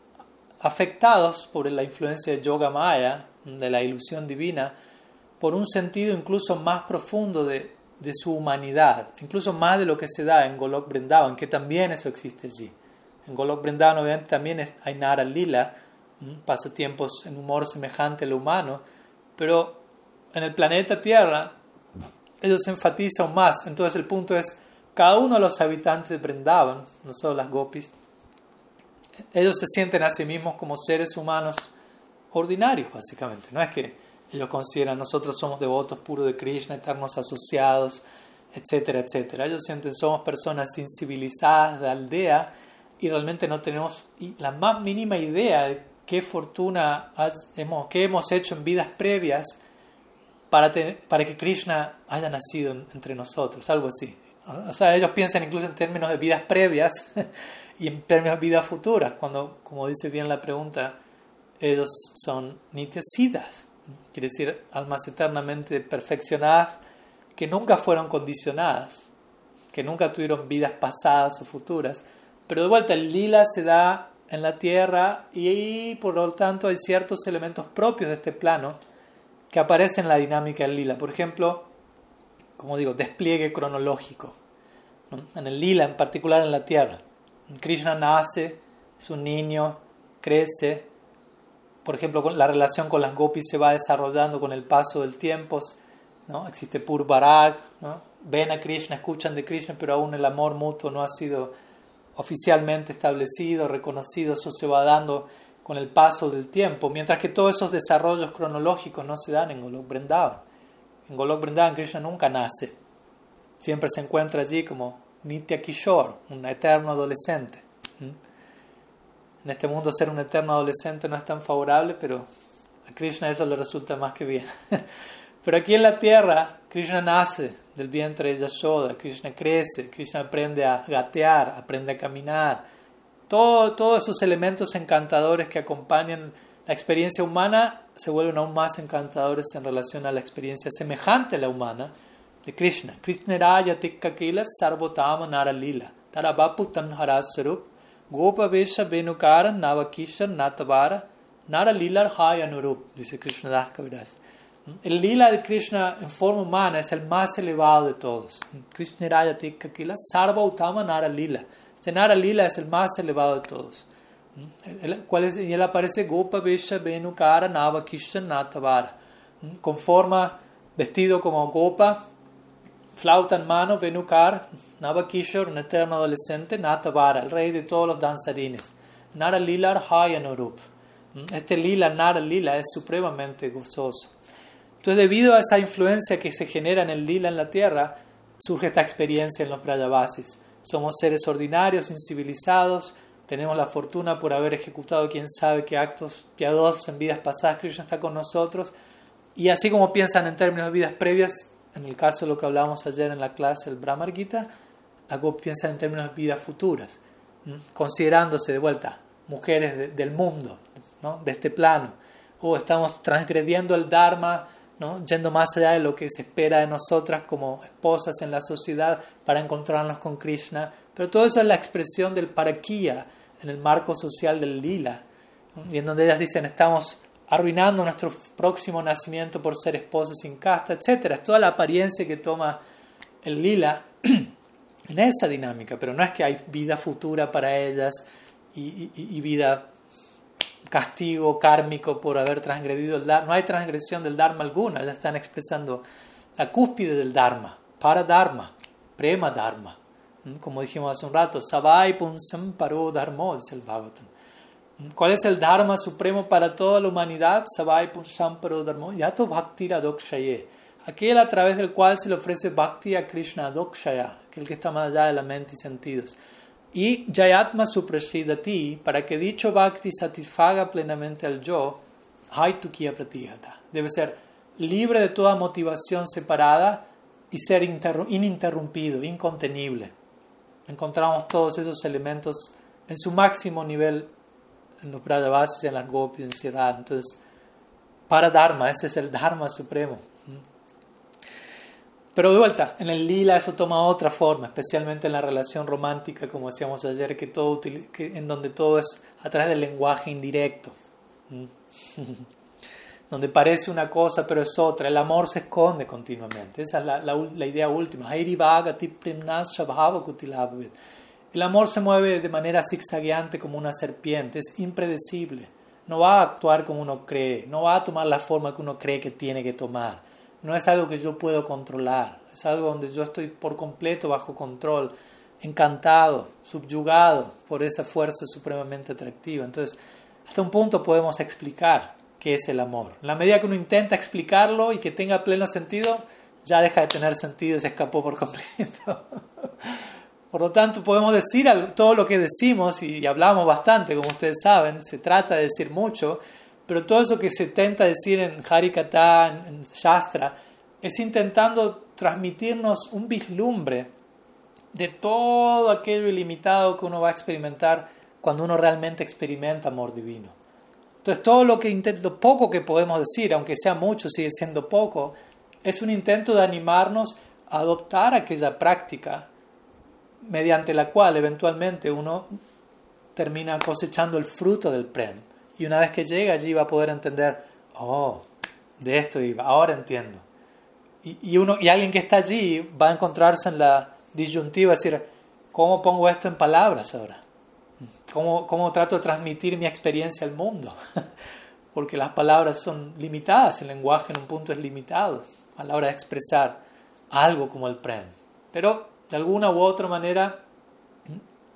afectados por la influencia de Yoga Maya, de la ilusión divina, por un sentido incluso más profundo de, de su humanidad, incluso más de lo que se da en Golok Brindavan, que también eso existe allí. En Golok Brindavan obviamente también hay Nara Lila, pasatiempos en humor semejante al humano, pero en el planeta Tierra ellos se enfatizan más. Entonces el punto es, cada uno de los habitantes de Brindavan, no solo las gopis, ellos se sienten a sí mismos como seres humanos ordinarios, básicamente. No es que ellos consideran nosotros somos devotos puros de Krishna, eternos asociados, etcétera, etcétera. Ellos sienten somos personas incivilizadas de aldea y realmente no tenemos la más mínima idea de qué fortuna hemos, qué hemos hecho en vidas previas para, para que Krishna haya nacido entre nosotros, algo así. O sea, ellos piensan incluso en términos de vidas previas y en términos de vidas futuras, cuando, como dice bien la pregunta, ellos son nitesidas, quiere decir almas eternamente perfeccionadas que nunca fueron condicionadas, que nunca tuvieron vidas pasadas o futuras. Pero de vuelta, el lila se da en la tierra y por lo tanto hay ciertos elementos propios de este plano que aparecen en la dinámica del lila. Por ejemplo, como digo, despliegue cronológico. En el lila, en particular en la tierra. Krishna nace, es un niño, crece. Por ejemplo, la relación con las gopis se va desarrollando con el paso del tiempo. ¿no? Existe Purvarag, ¿no? ven a Krishna, escuchan de Krishna, pero aún el amor mutuo no ha sido oficialmente establecido, reconocido, eso se va dando con el paso del tiempo, mientras que todos esos desarrollos cronológicos no se dan en Golok Vrindavan. En Golok Vrindavan Krishna nunca nace, siempre se encuentra allí como Nitya Kishore, un eterno adolescente. En este mundo ser un eterno adolescente no es tan favorable, pero a Krishna eso le resulta más que bien. Pero aquí en la tierra, Krishna nace del vientre de Yashoda, Krishna crece, Krishna aprende a gatear, aprende a caminar. Todo, todos esos elementos encantadores que acompañan la experiencia humana se vuelven aún más encantadores en relación a la experiencia semejante a la humana de Krishna. Krishna raya tikkakila sarvotama naralila. Tarabapu tanharasarup. Gopa vesha venukara navakisha natavara. Naralilar hayanurup. Dice Krishna Das. El lila de Krishna en forma humana es el más elevado de todos. Krishna Raya Tikkakila Sarva Utama Nara Lila. Este Nara Lila es el más elevado de todos. ¿Cuál es? Y él aparece Gopa Vesha Venukara Nava Kishan Natavara. Con forma, vestido como Gopa, flauta en mano, Venukar, Navakishor, un eterno adolescente, Natavara, el rey de todos los danzarines. Nara Lilar Hayanurup. Este lila, Nara Lila, es supremamente gozoso. Entonces, debido a esa influencia que se genera en el lila en la tierra, surge esta experiencia en los Prayavasis. Somos seres ordinarios, incivilizados, tenemos la fortuna por haber ejecutado quién sabe qué actos piadosos en vidas pasadas, Krishna está con nosotros. Y así como piensan en términos de vidas previas, en el caso de lo que hablábamos ayer en la clase del Brahmar Gita, algo piensa en términos de vidas futuras, considerándose de vuelta mujeres del mundo, ¿no? de este plano, o estamos transgrediendo el Dharma yendo más allá de lo que se espera de nosotras como esposas en la sociedad para encontrarnos con Krishna. Pero todo eso es la expresión del paraquía en el marco social del lila, y en donde ellas dicen estamos arruinando nuestro próximo nacimiento por ser esposas sin casta, etc. Es toda la apariencia que toma el lila en esa dinámica, pero no es que hay vida futura para ellas y vida castigo kármico por haber transgredido el Dharma. No hay transgresión del Dharma alguna, ya están expresando la cúspide del Dharma, para Dharma, prema Dharma. ¿Mm? Como dijimos hace un rato, Savai Punsam Paro Dharmo, dice el Bhagavatam. ¿Mm? ¿Cuál es el Dharma supremo para toda la humanidad? Savai Punsam Paro Dharmo, Yato Bhakti Radokshaye. Aquel a través del cual se le ofrece Bhakti a Krishna Adokshaya, aquel que está más allá de la mente y sentidos y Jayatma ti para que dicho bhakti satisfaga plenamente al yo, Haitukiya Pratihata. Debe ser libre de toda motivación separada y ser ininterrumpido, incontenible. Encontramos todos esos elementos en su máximo nivel en los Brajavasis, en las Gopis, en Sirad. Entonces, para Dharma, ese es el Dharma supremo. Pero de vuelta, en el lila eso toma otra forma, especialmente en la relación romántica, como decíamos ayer, que todo, en donde todo es a través del lenguaje indirecto. donde parece una cosa pero es otra. El amor se esconde continuamente. Esa es la, la, idea última. El amor se mueve de manera zigzagueante como una serpiente, es impredecible. No va a actuar como uno cree, no va a tomar la forma que uno cree que tiene que tomar no es algo que yo puedo controlar, es algo donde yo estoy por completo bajo control, encantado, subyugado por esa fuerza supremamente atractiva. Entonces, hasta un punto podemos explicar qué es el amor. En la medida que uno intenta explicarlo y que tenga pleno sentido, ya deja de tener sentido y se escapó por completo. Por lo tanto, podemos decir todo lo que decimos y hablamos bastante, como ustedes saben, se trata de decir mucho, pero todo eso que se intenta decir en Harikata, en Shastra, es intentando transmitirnos un vislumbre de todo aquello ilimitado que uno va a experimentar cuando uno realmente experimenta amor divino. Entonces todo lo que intento, poco que podemos decir, aunque sea mucho, sigue siendo poco, es un intento de animarnos a adoptar aquella práctica mediante la cual eventualmente uno termina cosechando el fruto del prem. Y una vez que llega allí va a poder entender, oh, de esto iba, ahora entiendo. Y, uno, y alguien que está allí va a encontrarse en la disyuntiva, decir, ¿cómo pongo esto en palabras ahora? ¿Cómo, ¿Cómo trato de transmitir mi experiencia al mundo? Porque las palabras son limitadas, el lenguaje en un punto es limitado a la hora de expresar algo como el prem. Pero de alguna u otra manera,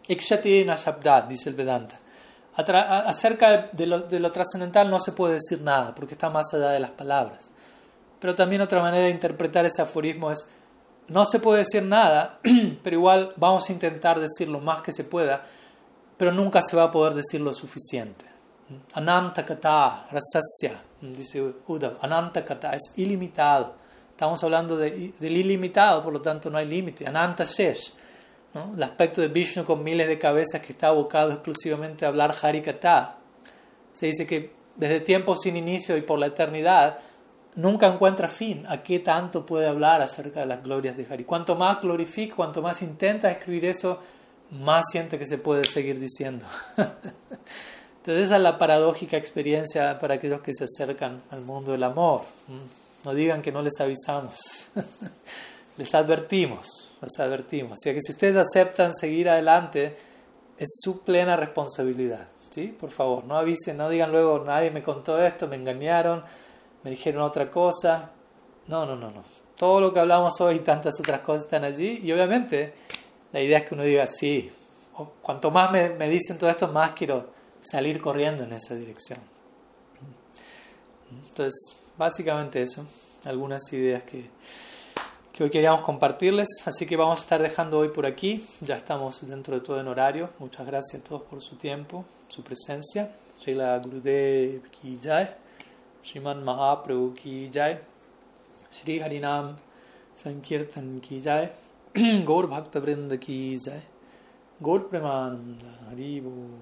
Ikshati Nashabdat, dice el Vedanta. Acerca de lo, de lo trascendental no se puede decir nada, porque está más allá de las palabras. Pero también otra manera de interpretar ese aforismo es, no se puede decir nada, pero igual vamos a intentar decir lo más que se pueda, pero nunca se va a poder decir lo suficiente. Ananta kata, rasasya, dice Uddhav, ananta kata es ilimitado. Estamos hablando de, del ilimitado, por lo tanto no hay límite. Ananta shesh, ¿no? el aspecto de Vishnu con miles de cabezas que está abocado exclusivamente a hablar Harikata. Se dice que desde tiempos sin inicio y por la eternidad nunca encuentra fin a qué tanto puede hablar acerca de las glorias de Hari. Cuanto más glorifica, cuanto más intenta escribir eso, más siente que se puede seguir diciendo. Entonces esa es la paradójica experiencia para aquellos que se acercan al mundo del amor. No digan que no les avisamos. les advertimos, les advertimos. Así que si ustedes aceptan seguir adelante, es su plena responsabilidad. ¿sí? Por favor, no avisen, no digan luego, nadie me contó esto, me engañaron, me dijeron otra cosa. No, no, no, no. Todo lo que hablamos hoy y tantas otras cosas están allí. Y obviamente la idea es que uno diga, sí, cuanto más me, me dicen todo esto, más quiero salir corriendo en esa dirección. Entonces, básicamente eso, algunas ideas que, que hoy queríamos compartirles. Así que vamos a estar dejando hoy por aquí. Ya estamos dentro de todo en horario. Muchas gracias a todos por su tiempo, su presencia. Srila Gurudev Ki Jai. Shriman Mahaprabhu Ki Jai. Shri Harinam Sankirtan Ki Jai. Gaur Bhakta Vrinda Ki Jai. Gaur Premananda Haribo.